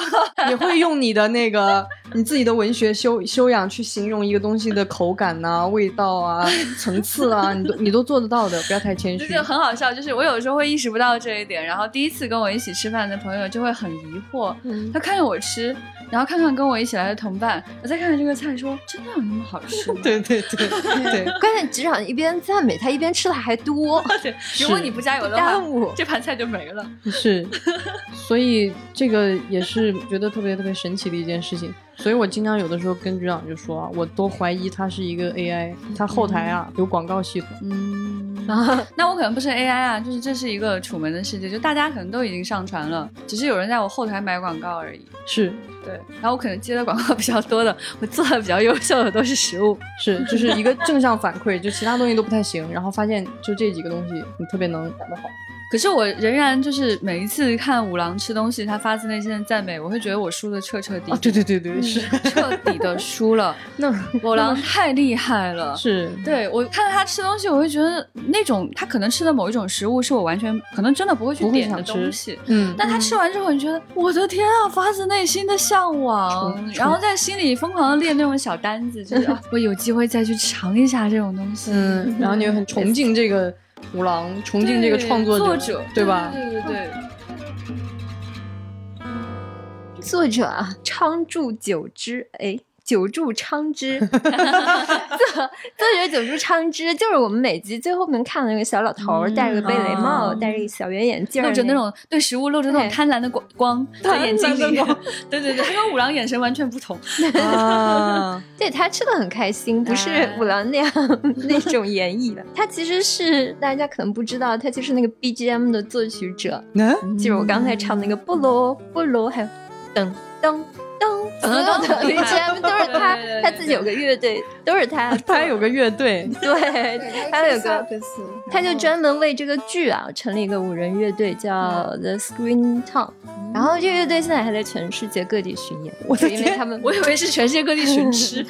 你会用你的那个你自己的文学修修养去形容一个东西的口感呐、味道啊、层次啊，你都你都做得到的，不要太谦虚这就。很好笑，就是我有时候会意识不到这一点，然后第一次跟我一起吃饭的朋友就会很疑惑，嗯他看着我吃，然后看看跟我一起来的同伴，我再看看这个菜说，真的有那么好吃吗？对对对对，关键局长一边赞美他，一边吃的还多，对，如果你不加油的话。这盘菜就没了。是，所以这个也是觉得特别特别神奇的一件事情。所以我经常有的时候跟局长就说啊，我都怀疑他是一个 AI，他后台啊有广告系统。嗯，那我可能不是 AI 啊，就是这是一个楚门的世界，就大家可能都已经上传了，只是有人在我后台买广告而已。是对，然后我可能接的广告比较多的，我做的比较优秀的都是食物。是，就是一个正向反馈，就其他东西都不太行，然后发现就这几个东西你特别能干得好。可是我仍然就是每一次看五郎吃东西，他发自内心的赞美，我会觉得我输的彻彻底底，啊，对对对对，是彻底的输了。那五郎太厉害了，是对我看到他吃东西，我会觉得那种他可能吃的某一种食物是我完全可能真的不会去点的东西。嗯，但他吃完之后，你觉得我的天啊，发自内心的向往冲，然后在心里疯狂的列那种小单子，就是、啊我有机会再去尝一下这种东西。嗯，然后你又很崇敬这个五郎，崇敬这个创作作者，者，对吧？对对对对。作者啊，昌柱久之，哎。久住昌之，作作者久住昌之就是我们每集最后面看的那个小老头戴着个贝雷帽，啊戴着小圆眼镜儿，露着那种对食物露着那种贪婪的光光在眼睛里对对 对，他跟五郎眼神完全不同。啊，对他吃的很开心，不是哎五郎那样那种演绎的。他其实是大家可能不知道，他就是那个 BGM 的作曲者，嗯，就是我刚才唱那个布罗布罗，还有噔噔噔，所有的 BGM 都是他他自己有个乐队，都是他。他还有个乐队，对，他有个。他就专门为这个剧啊成立一个五人乐队，叫 The Screen Town。然后这个乐队现在还在全世界各地巡演，我因为他们我以为是全世界各地巡 吃，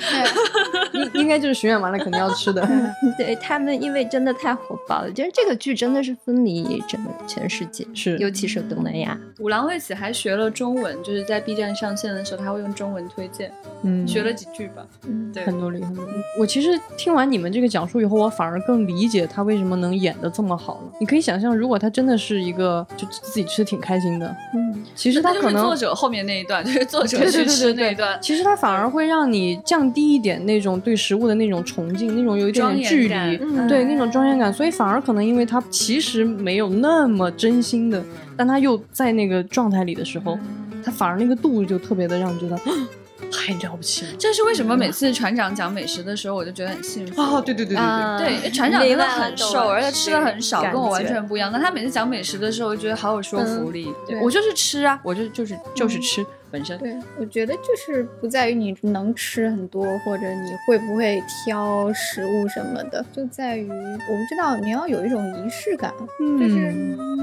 应应该就是巡演完了肯定要吃的。对他们，因为真的太火爆了，就是这个剧真的是风靡整个全世界，是尤其是东南亚。五郎为此还学了中文，就是在 B 站上线的时候，他会用中文推荐，嗯，学了几句吧。嗯，对，很努力，很努力。我其实听完你们这个讲述以后，我反而更理解他为什么能演的这么好了。你可以想象，如果他真的是一个就自己吃的挺开心的，嗯，其实他可能作者后面那一段，就是作者对对去吃对对对那一段，其实他反而会让你降低一点那种对食物的那种崇敬，那种有一点点距离，感对那种庄严感。所以反而可能因为他其实没有那么真心的，但他又在那个状态里的时候，他反而那个度就特别的让你觉得。太了不起了这是为什么每次船长讲美食的时候，我就觉得很幸福啊！对对对对对，因为船长真的很瘦，而且吃的很少，跟我完全不一样。那他每次讲美食的时候，我觉得好有说服力。对我就是吃啊，我就就是就是吃本身。对，我觉得就是不在于你能吃很多，或者你会不会挑食物什么的，就在于我不知道你要有一种仪式感，就是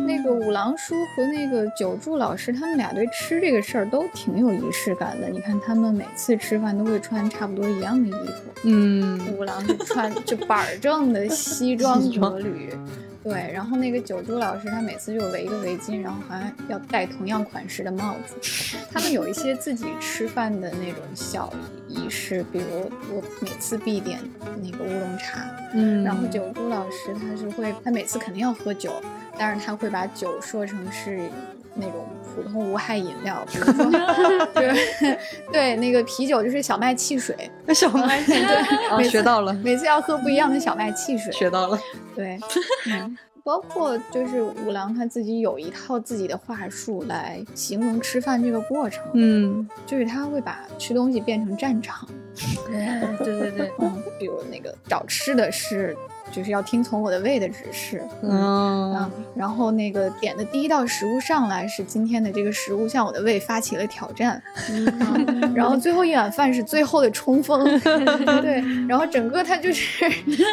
那个五郎叔和那个久助老师，他们俩对吃这个事儿都挺有仪式感的。你看他们每次吃饭都会穿差不多一样的衣服，嗯，五郎就穿就板儿正的西装西装革履。对，然后那个九珠老师他每次就围一个围巾，然后好像要戴同样款式的帽子。他们有一些自己吃饭的那种小仪式，比如我每次必点那个乌龙茶，嗯然后九珠老师他是会，他每次肯定要喝酒，但是他会把酒说成是那种普通无害饮料，比如说 对对那个啤酒就是小麦汽水，小麦对，啊，每次学到了，每次要喝不一样的小麦汽水，学到了，对，嗯，包括就是五郎他自己有一套自己的话术来形容吃饭这个过程，嗯就是他会把吃东西变成战场，对对对，嗯，比如那个找吃的是就是要听从我的胃的指示，嗯啊，然后那个点的第一道食物上来是今天的这个食物向我的胃发起了挑战，嗯。然后最后一碗饭是最后的冲锋，对，然后整个它就是，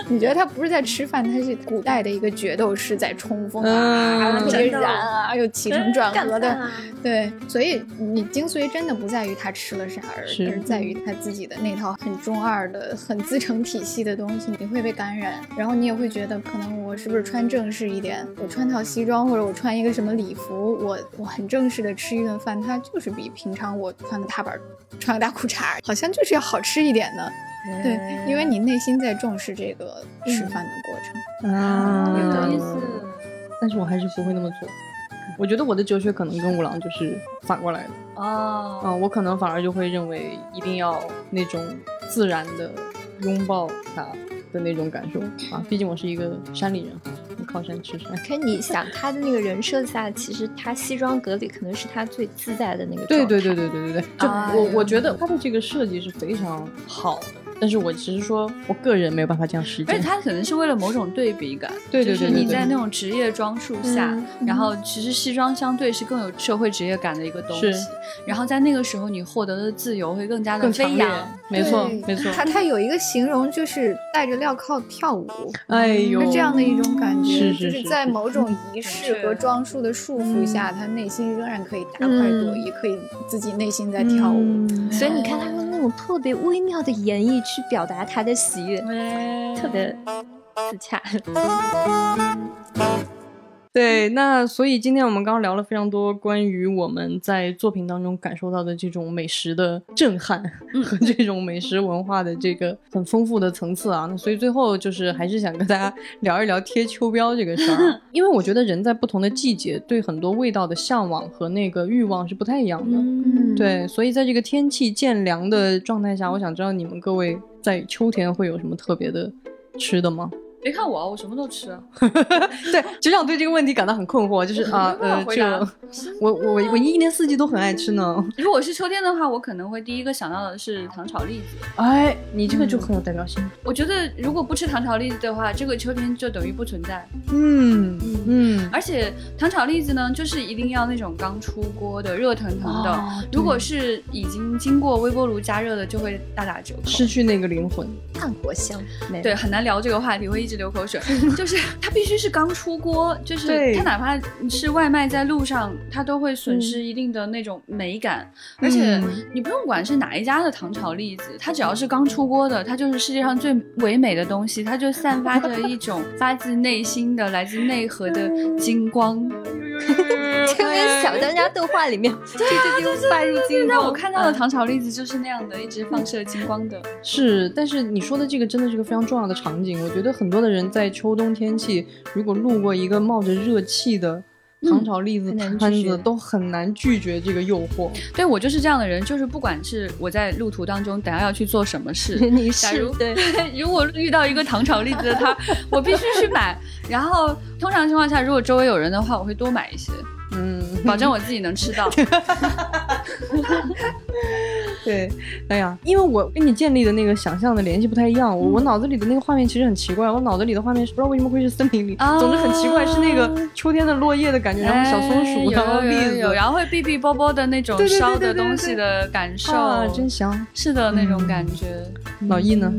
你觉得它不是在吃饭，它是古代的一个决斗士在冲锋啊，嗯特别燃啊，又起承转合的，啊。对，所以你精髓真的不在于他吃了啥，而是而是在于他自己的那套很中二的、很自成体系的东西，你会被感染，然后你也会觉得，可能我是不是穿正式一点，我穿套西装或者我穿一个什么礼服，我我很正式的吃一顿饭，它就是比平常我穿个踏板、穿个大裤衩，好像就是要好吃一点的。对，因为你内心在重视这个吃饭的过程。啊，有意思。但是我还是不会那么做。我觉得我的哲学可能跟五郎就是反过来的。哦，嗯，我可能反而就会认为一定要那种自然的拥抱它的那种感受啊。毕竟我是一个山里人我，靠山吃山。可你想他的那个人设下，其实他西装革履可能是他最自在的那个状态。对对对对对对对，就我我觉得他的这个设计是非常好的，但是我只是说我个人没有办法这样实践。而且他可能是为了某种对比感，对对对就是你在那种职业装束下，嗯然后其实西装相对是更有社会职业感的一个东是西，然后在那个时候你获得的自由会更加的飞扬。，没错对没错。他他有一个形容就是戴着镣铐跳舞，哎呦，是这样的一种感觉，是是就是在某种仪式和装束的束缚下，他内心仍然可以大快朵颐，可以自己内心在跳舞。嗯所以你看他用那种特别微妙的演绎去表达他的喜悦，特别自洽。对，那所以今天我们刚刚聊了非常多关于我们在作品当中感受到的这种美食的震撼 和这种美食文化的这个很丰富的层次啊。那所以最后就是还是想跟大家聊一聊贴秋膘这个事儿啊，因为我觉得人在不同的季节对很多味道的向往和那个欲望是不太一样的。嗯，对，所以在这个天气渐凉的状态下，我想知道你们各位在秋天会有什么特别的吃的吗？别看我啊，我什么都吃啊。对，局长对这个问题感到很困惑，就是啊，呃，回答就我我我一年四季都很爱吃呢。如果是秋天的话，我可能会第一个想到的是糖炒栗子。哎，你这个就很有代表性。我觉得如果不吃糖炒栗子的话，这个秋天就等于不存在。嗯嗯，而且糖炒栗子呢，就是一定要那种刚出锅的、热腾腾的。哦如果是已经经过微波炉加热的，就会大打折扣。失去那个灵魂。炭火香，对，很难聊这个话题，会一直流口水。就是它必须是刚出锅，就是它哪怕是外卖在路上，它都会损失一定的那种美感。而且嗯你不用管是哪一家的糖炒栗子，它只要是刚出锅的，它就是世界上最唯美的东西，它就散发着一种 发自内心的、来自内核的金光。就跟小当家动画里面，对对对，发入金光。那我看到的唐朝栗子就是那样的，一直放射金光的。是，但是你说的这个真的是个非常重要的场景。我觉得很多的人在秋冬天气，如果路过一个冒着热气的糖炒栗子摊子，都很难拒绝这个诱惑。对我就是这样的人，就是不管是我在路途当中等下要去做什么事，你假如是对，如果遇到一个糖炒栗子的摊儿，我必须去买。然后通常情况下，如果周围有人的话，我会多买一些，嗯，保证我自己能吃到。对，哎呀，因为我跟你建立的那个想象的联系不太一样，我、我脑子里的那个画面其实很奇怪，我脑子里的画面是不知道为什么会是森林里，啊总之很奇怪，是那个秋天的落叶的感觉，然后小松鼠，哎然后栗子，有有有，然后会哔哔啵啵的那种烧的东西的感受，啊，真香。是的那种嗯感觉。老易呢？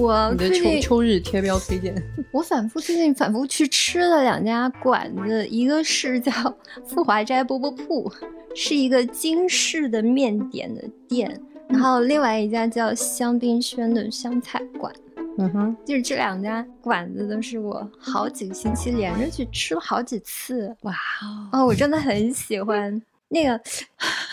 我你的秋最近秋日贴标推荐？我反复最近反复去吃了两家馆子，一个是叫 富华斋饽饽铺，是一个京式的面点的店，然后另外一家叫香槟轩的湘菜馆。嗯哼，就是这两家馆子都是我好几个星期连着去吃了好几次，哇哦，我真的很喜欢那个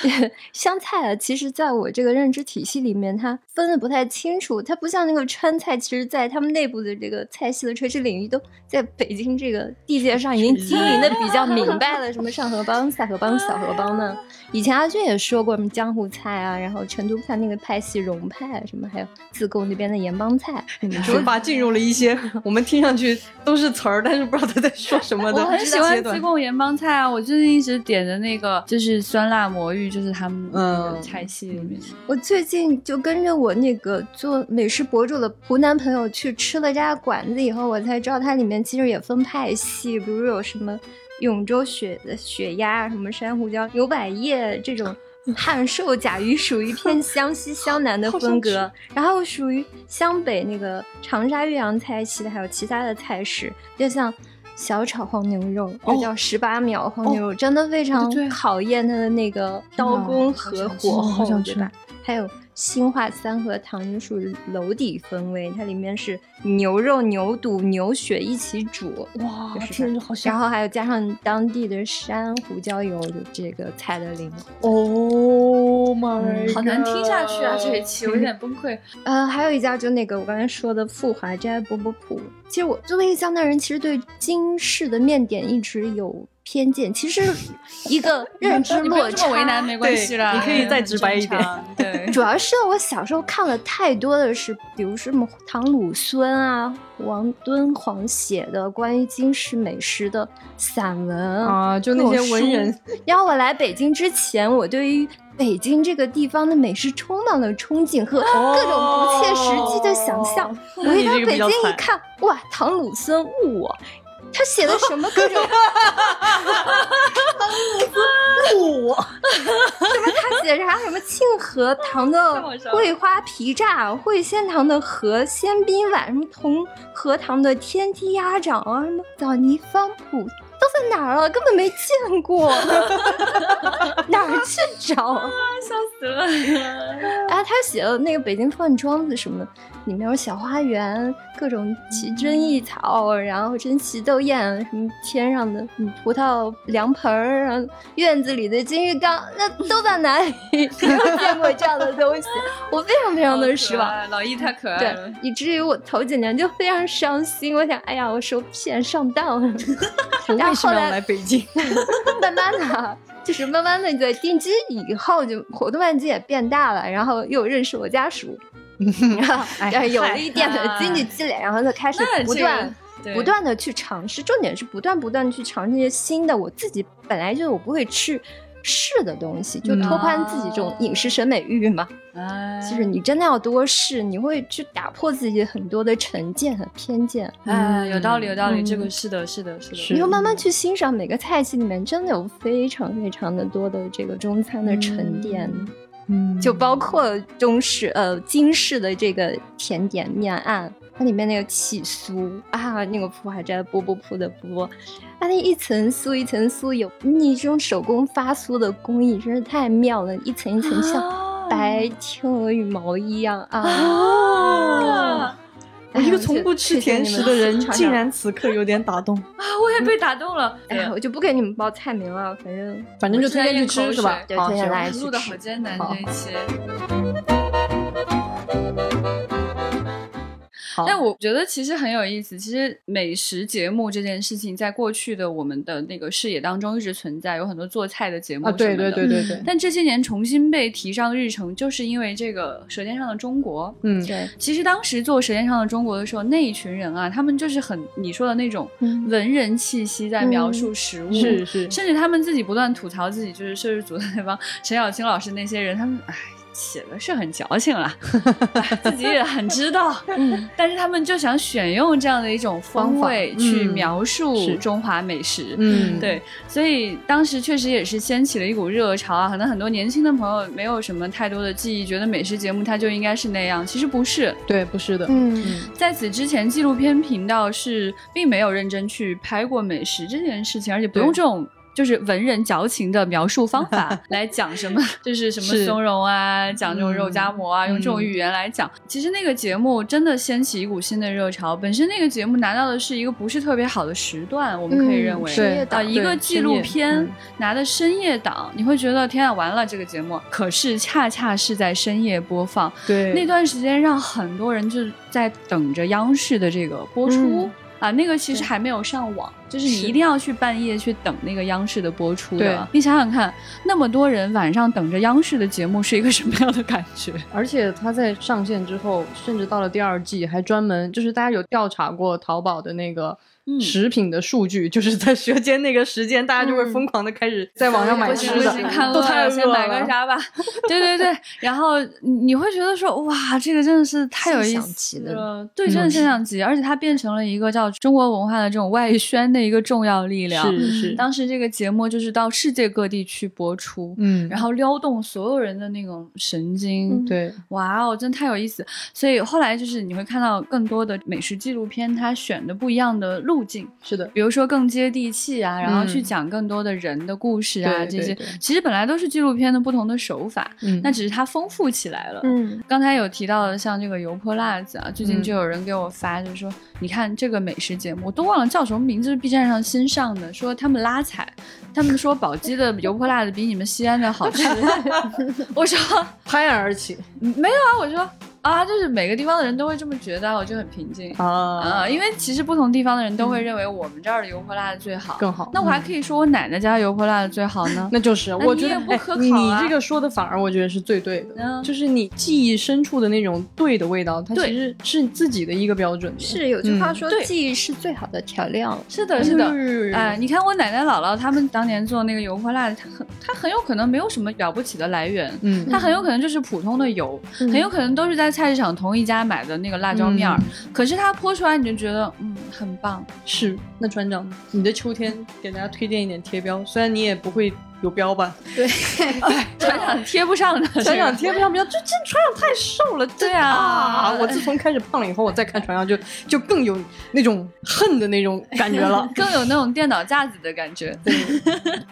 湘菜啊。其实，在我这个认知体系里面，它分的不太清楚，它不像那个川菜，其实在他们内部的这个菜系的垂直领域，都在北京这个地界上已经经营的比较明白了，什么上河帮、下河帮、小河帮呢？以前阿俊也说过什么江湖菜啊，然后成都派那个派系蓉派，什么还有自贡那边的盐帮菜。说吧进入了一些我们听上去都是词儿，但是不知道他在说什么的我很喜欢自贡盐帮菜啊，我最近一直点的那个就是酸辣魔芋，就是他们那个嗯菜系里面。我最近就跟着我那个做美食博主的湖南朋友去吃了这家馆子以后，我才知道它里面其实也分派系，比如有什么永州雪的雪鸭，什么珊瑚椒牛百叶这种。汉寿甲鱼属于偏湘西 湘南的风格，然后属于湘北那个长沙岳阳菜系的，还有其他的菜式，就像小炒黄牛肉，哦又叫十八秒黄牛肉，真的非常考验它的那个刀工和火候，对吧？还有新化三合堂就属于楼底风味，它里面是牛肉、牛肚、牛血一起煮，哇就是听着好香然后还有加上当地的山胡椒油，就这个菜的灵魂。哦 my，好难听下去啊！这一期我有点崩溃。呃，还有一家就那个我刚才说的富华斋饽饽铺。其实我作为一个江南人，其实对京式的面点一直有偏见。其实一个 认知落差，这么为难，没关系啦。你可以再直白一点对，主要是我小时候看了太多的是，比如什么唐鲁孙啊、王敦煌写的关于京式美食的散文啊，就那些文人。然后我来北京之前，我对于北京这个地方的美食充满了憧憬和各种不切实际的想象。哦我一到北京一看，哇，唐鲁孙误我。他写的 什么各种我他写啥什么庆和堂的桂花皮炸，汇仙堂的河鲜冰碗，什么同和堂的天梯鸭掌啊，什么枣泥方谱都在哪儿了？根本没见过，哪儿去找？笑死了。然后他写了那个北京饭庄子什么，里面有小花园，各种奇珍异草，然后珍奇斗艳，什么天上的嗯葡萄凉盆儿，然后院子里的金鱼缸，那都在哪里？没有见过这样的东西，我非常非常的失望。老易太可爱对了。，以至于我头几年就非常伤心。我想，哎呀，我受骗上当了。然后后来来北京？慢慢的，就是慢慢的在定居以后，就活动面积也变大了，然后又认识我家属，然后有了一点的经济积累，然后就开始不断。不断的去尝试，重点是不断不断的去尝试一些新的。我自己本来就我不会吃试的东西，就拓宽自己这种饮食审美欲嘛。哎，就是你真的要多试，你会去打破自己很多的成见和偏见。哎，有道理，有道理，嗯这个是的，是的，是的。你会慢慢去欣赏每个菜系里面真的有非常非常的多的这个中餐的沉淀，嗯。就包括中式呃京式的这个甜点面案，它里面那个起酥啊，那个铺还在波波铺的波，它那一层酥一层酥，有你这种手工发酥的工艺真是太妙了，一层一层像白天鹅羽毛一样啊。啊我一个从不吃甜食的人，竟然。此刻有点打动。啊！我也被打动了。哎呀，我就不给你们报菜名了，反正反正就推荐去吃是吧？对好行推荐大家去录的好艰难好这一期。但我觉得其实很有意思。其实美食节目这件事情，在过去的我们的那个视野当中一直存在，有很多做菜的节目啊，对对对对。对对，但这些年重新被提上日程，就是因为这个《舌尖上的中国》。嗯，对，其实当时做《舌尖上的中国》的时候，那一群人啊，他们就是很你说的那种嗯文人气息，在描述食物，是是，甚至他们自己不断吐槽自己就是摄制组的那帮陈小青老师那些人，他们唉。写的是很矫情了，自己也很知道，嗯，但是他们就想选用这样的一种风味去描述中华美食，嗯，对，所以当时确实也是掀起了一股热潮啊，可能很多年轻的朋友没有什么太多的记忆，觉得美食节目它就应该是那样，其实不是，对，不是的，嗯，在此之前，纪录片频道是并没有认真去拍过美食这件事情，而且不用这种。就是文人矫情的描述方法 来讲什么，就是什么松茸啊，讲这种肉夹馍啊，用这种语言来讲。其实那个节目真的掀起一股新的热潮。本身那个节目拿到的是一个不是特别好的时段，我们可以认为，啊，一个纪录片拿的深夜档，你会觉得天啊，完了这个节目。可是恰恰是在深夜播放，对那段时间让很多人就在等着央视的这个播出。啊，那个其实还没有上网，就是你一定要去半夜去等那个央视的播出的。你想想看，那么多人晚上等着央视的节目是一个什么样的感觉？而且它在上线之后，甚至到了第二季，还专门就是大家有调查过淘宝的那个。食品的数据就是在舌尖那个时间，大家就会疯狂的开始在网上买吃的，都太先买个啥吧？对对对，然后你会觉得说哇，这个真的是太有意思了，对，真的现象级，而且它变成了一个叫中国文化的这种外宣的一个重要力量。是是，当时这个节目就是到世界各地去播出，嗯，然后撩动所有人的那种神经。对，哇哦，真的太有意思。所以后来就是你会看到更多的美食纪录片，它选的不一样的路。路径。是的，比如说更接地气啊，然后去讲更多的人的故事啊，这些其实本来都是纪录片的不同的手法，嗯。那只是它丰富起来了。嗯，刚才有提到的像这个油泼辣子啊，最近就有人给我发，就是说你看这个美食节目，我都忘了叫什么名字，是 B 站上新上的，说他们拉踩，他们说宝鸡的油泼辣子比你们西安的好吃，我说拍案而起，没有啊，我说。啊，就是每个地方的人都会这么觉得，我就很平静啊啊！因为其实不同地方的人都会认为我们这儿的油泼辣子最好，更好。那我还可以说我奶奶家油泼辣子最好呢？那就是，我觉得不可考。你这个说的反而我觉得是最对的，就是你记忆深处的那种对的味道，它其实是自己的一个标准。是有句话说，记忆是最好的调料。是的，是的。哎，你看我奶奶姥姥他们当年做那个油泼辣子，它很它很有可能没有什么了不起的来源，嗯，它很有可能就是普通的油，很有可能都是在菜市场同一家。买的那个辣椒面儿，可是它泼出来你就觉得嗯很棒。是，那船长，你的秋天给大家推荐一点贴标，虽然你也不会有标吧？对，船长贴不上的，船长贴不上标，这这船长太瘦了。对啊，我自从开始胖了以后，我再看船长就就更有那种恨的那种感觉了，更有那种电脑架子的感觉。对，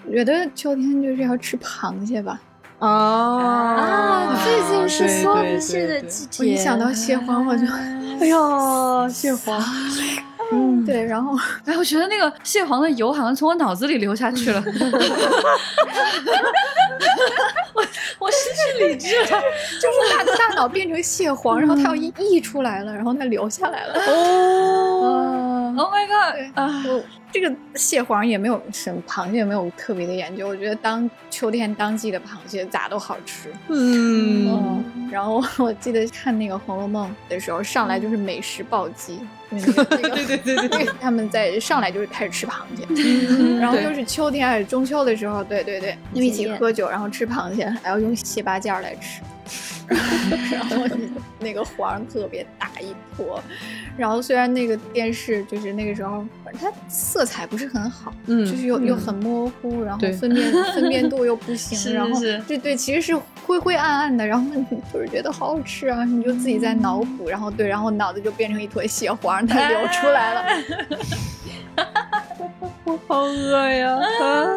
我觉得秋天就是要吃螃蟹吧。啊，最近是梭子蟹的季节。我一想到蟹黄，我就，哎呀，蟹黄。嗯，对，然后，哎，我觉得那个蟹黄的油好像从我脑子里流下去了。我我失去理智了，就是大大脑变成蟹黄，然后它要溢出来了，然后它流下来了。哦，Oh my god！啊。这个蟹黄也没有什么，螃蟹也没有特别的研究。我觉得当秋天当季的螃蟹咋都好吃。嗯，然后我记得看那个《红楼梦》的时候，上来就是美食暴击。对对对对对，他们在上来就是开始吃螃蟹，然后又是秋天还是中秋的时候，对对对，一起喝酒，然后吃螃蟹，还要用蟹八件来吃。然后 那个黄特别大一坨，然后虽然那个电视就是那个时候，反正它色彩不是很好，嗯，就是又又很模糊，然后分辨 分辨度又不行，然后对对，其实是灰灰暗暗的，然后你就是觉得好好吃啊，你就自己在脑补，然后对，然后脑子就变成一坨血黄，它流出来了。我好饿呀！啊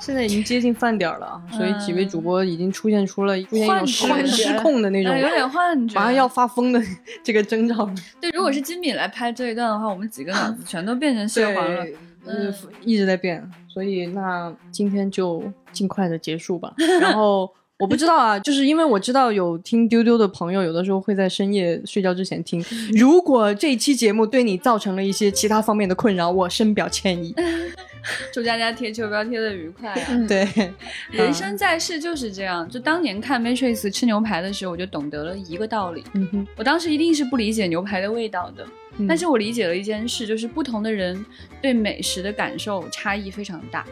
现在已经接近饭点了，所以几位主播已经出现出了出现一种失失控的那种，有点幻觉，马上要发疯的 这个征兆。对，如果是金敏来拍这一段的话，我们几个脑子全都变成蟹黄了，嗯，一直在变。所以那今天就尽快的结束吧，然后。我不知道啊，就是因为我知道有听丢丢的朋友，有的时候会在深夜睡觉之前听。如果这一期节目对你造成了一些其他方面的困扰，我深表歉意。祝大家贴秋膘贴的愉快啊！对，人生在世就是这样。就当年看 Matrix 吃牛排的时候，我就懂得了一个道理。嗯哼，我当时一定是不理解牛排的味道的，但是我理解了一件事，就是不同的人对美食的感受差异非常大。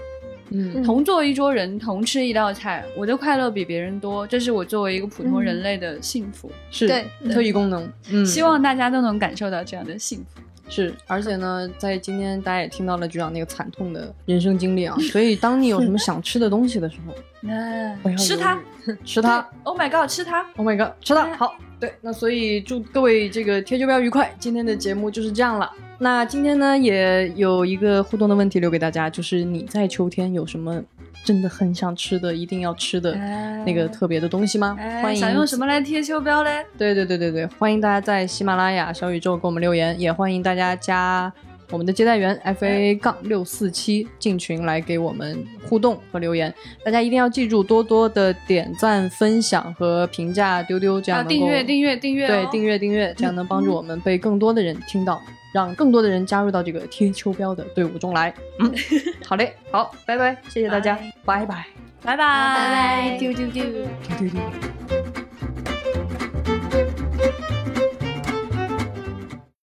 嗯同坐一桌人，同吃一道菜，我的快乐比别人多，这是我作为一个普通人类的幸福。是对特异功能，嗯，希望大家都能感受到这样的幸福。是，而且呢，在今天大家也听到了局长那个惨痛的人生经历啊，所以当你有什么想吃的东西的时候，不要吃它，吃它！Oh my god，吃它！，Oh my god，吃它！好，对，那所以祝各位这个贴秋膘愉快，今天的节目就是这样了。那今天呢，也有一个互动的问题留给大家，就是你在秋天有什么真的很想吃的，一定要吃的那个特别的东西吗？哎欢迎想用什么来贴秋膘嘞？对对对对对，欢迎大家在喜马拉雅、小宇宙给我们留言，也欢迎大家加我们的接待员 F A 杠六四七进群来给我们互动和留言。大家一定要记住，多多的点赞、分享和评价丢丢，这样啊，能够订阅订阅订阅、哦，对订阅订阅，这样能帮助我们被更多的人听到，让更多的人加入到这个贴秋膘的队伍中来。嗯，好嘞，好，拜拜，谢谢大家，拜拜，拜拜拜拜丢丢丢。丢丢丢。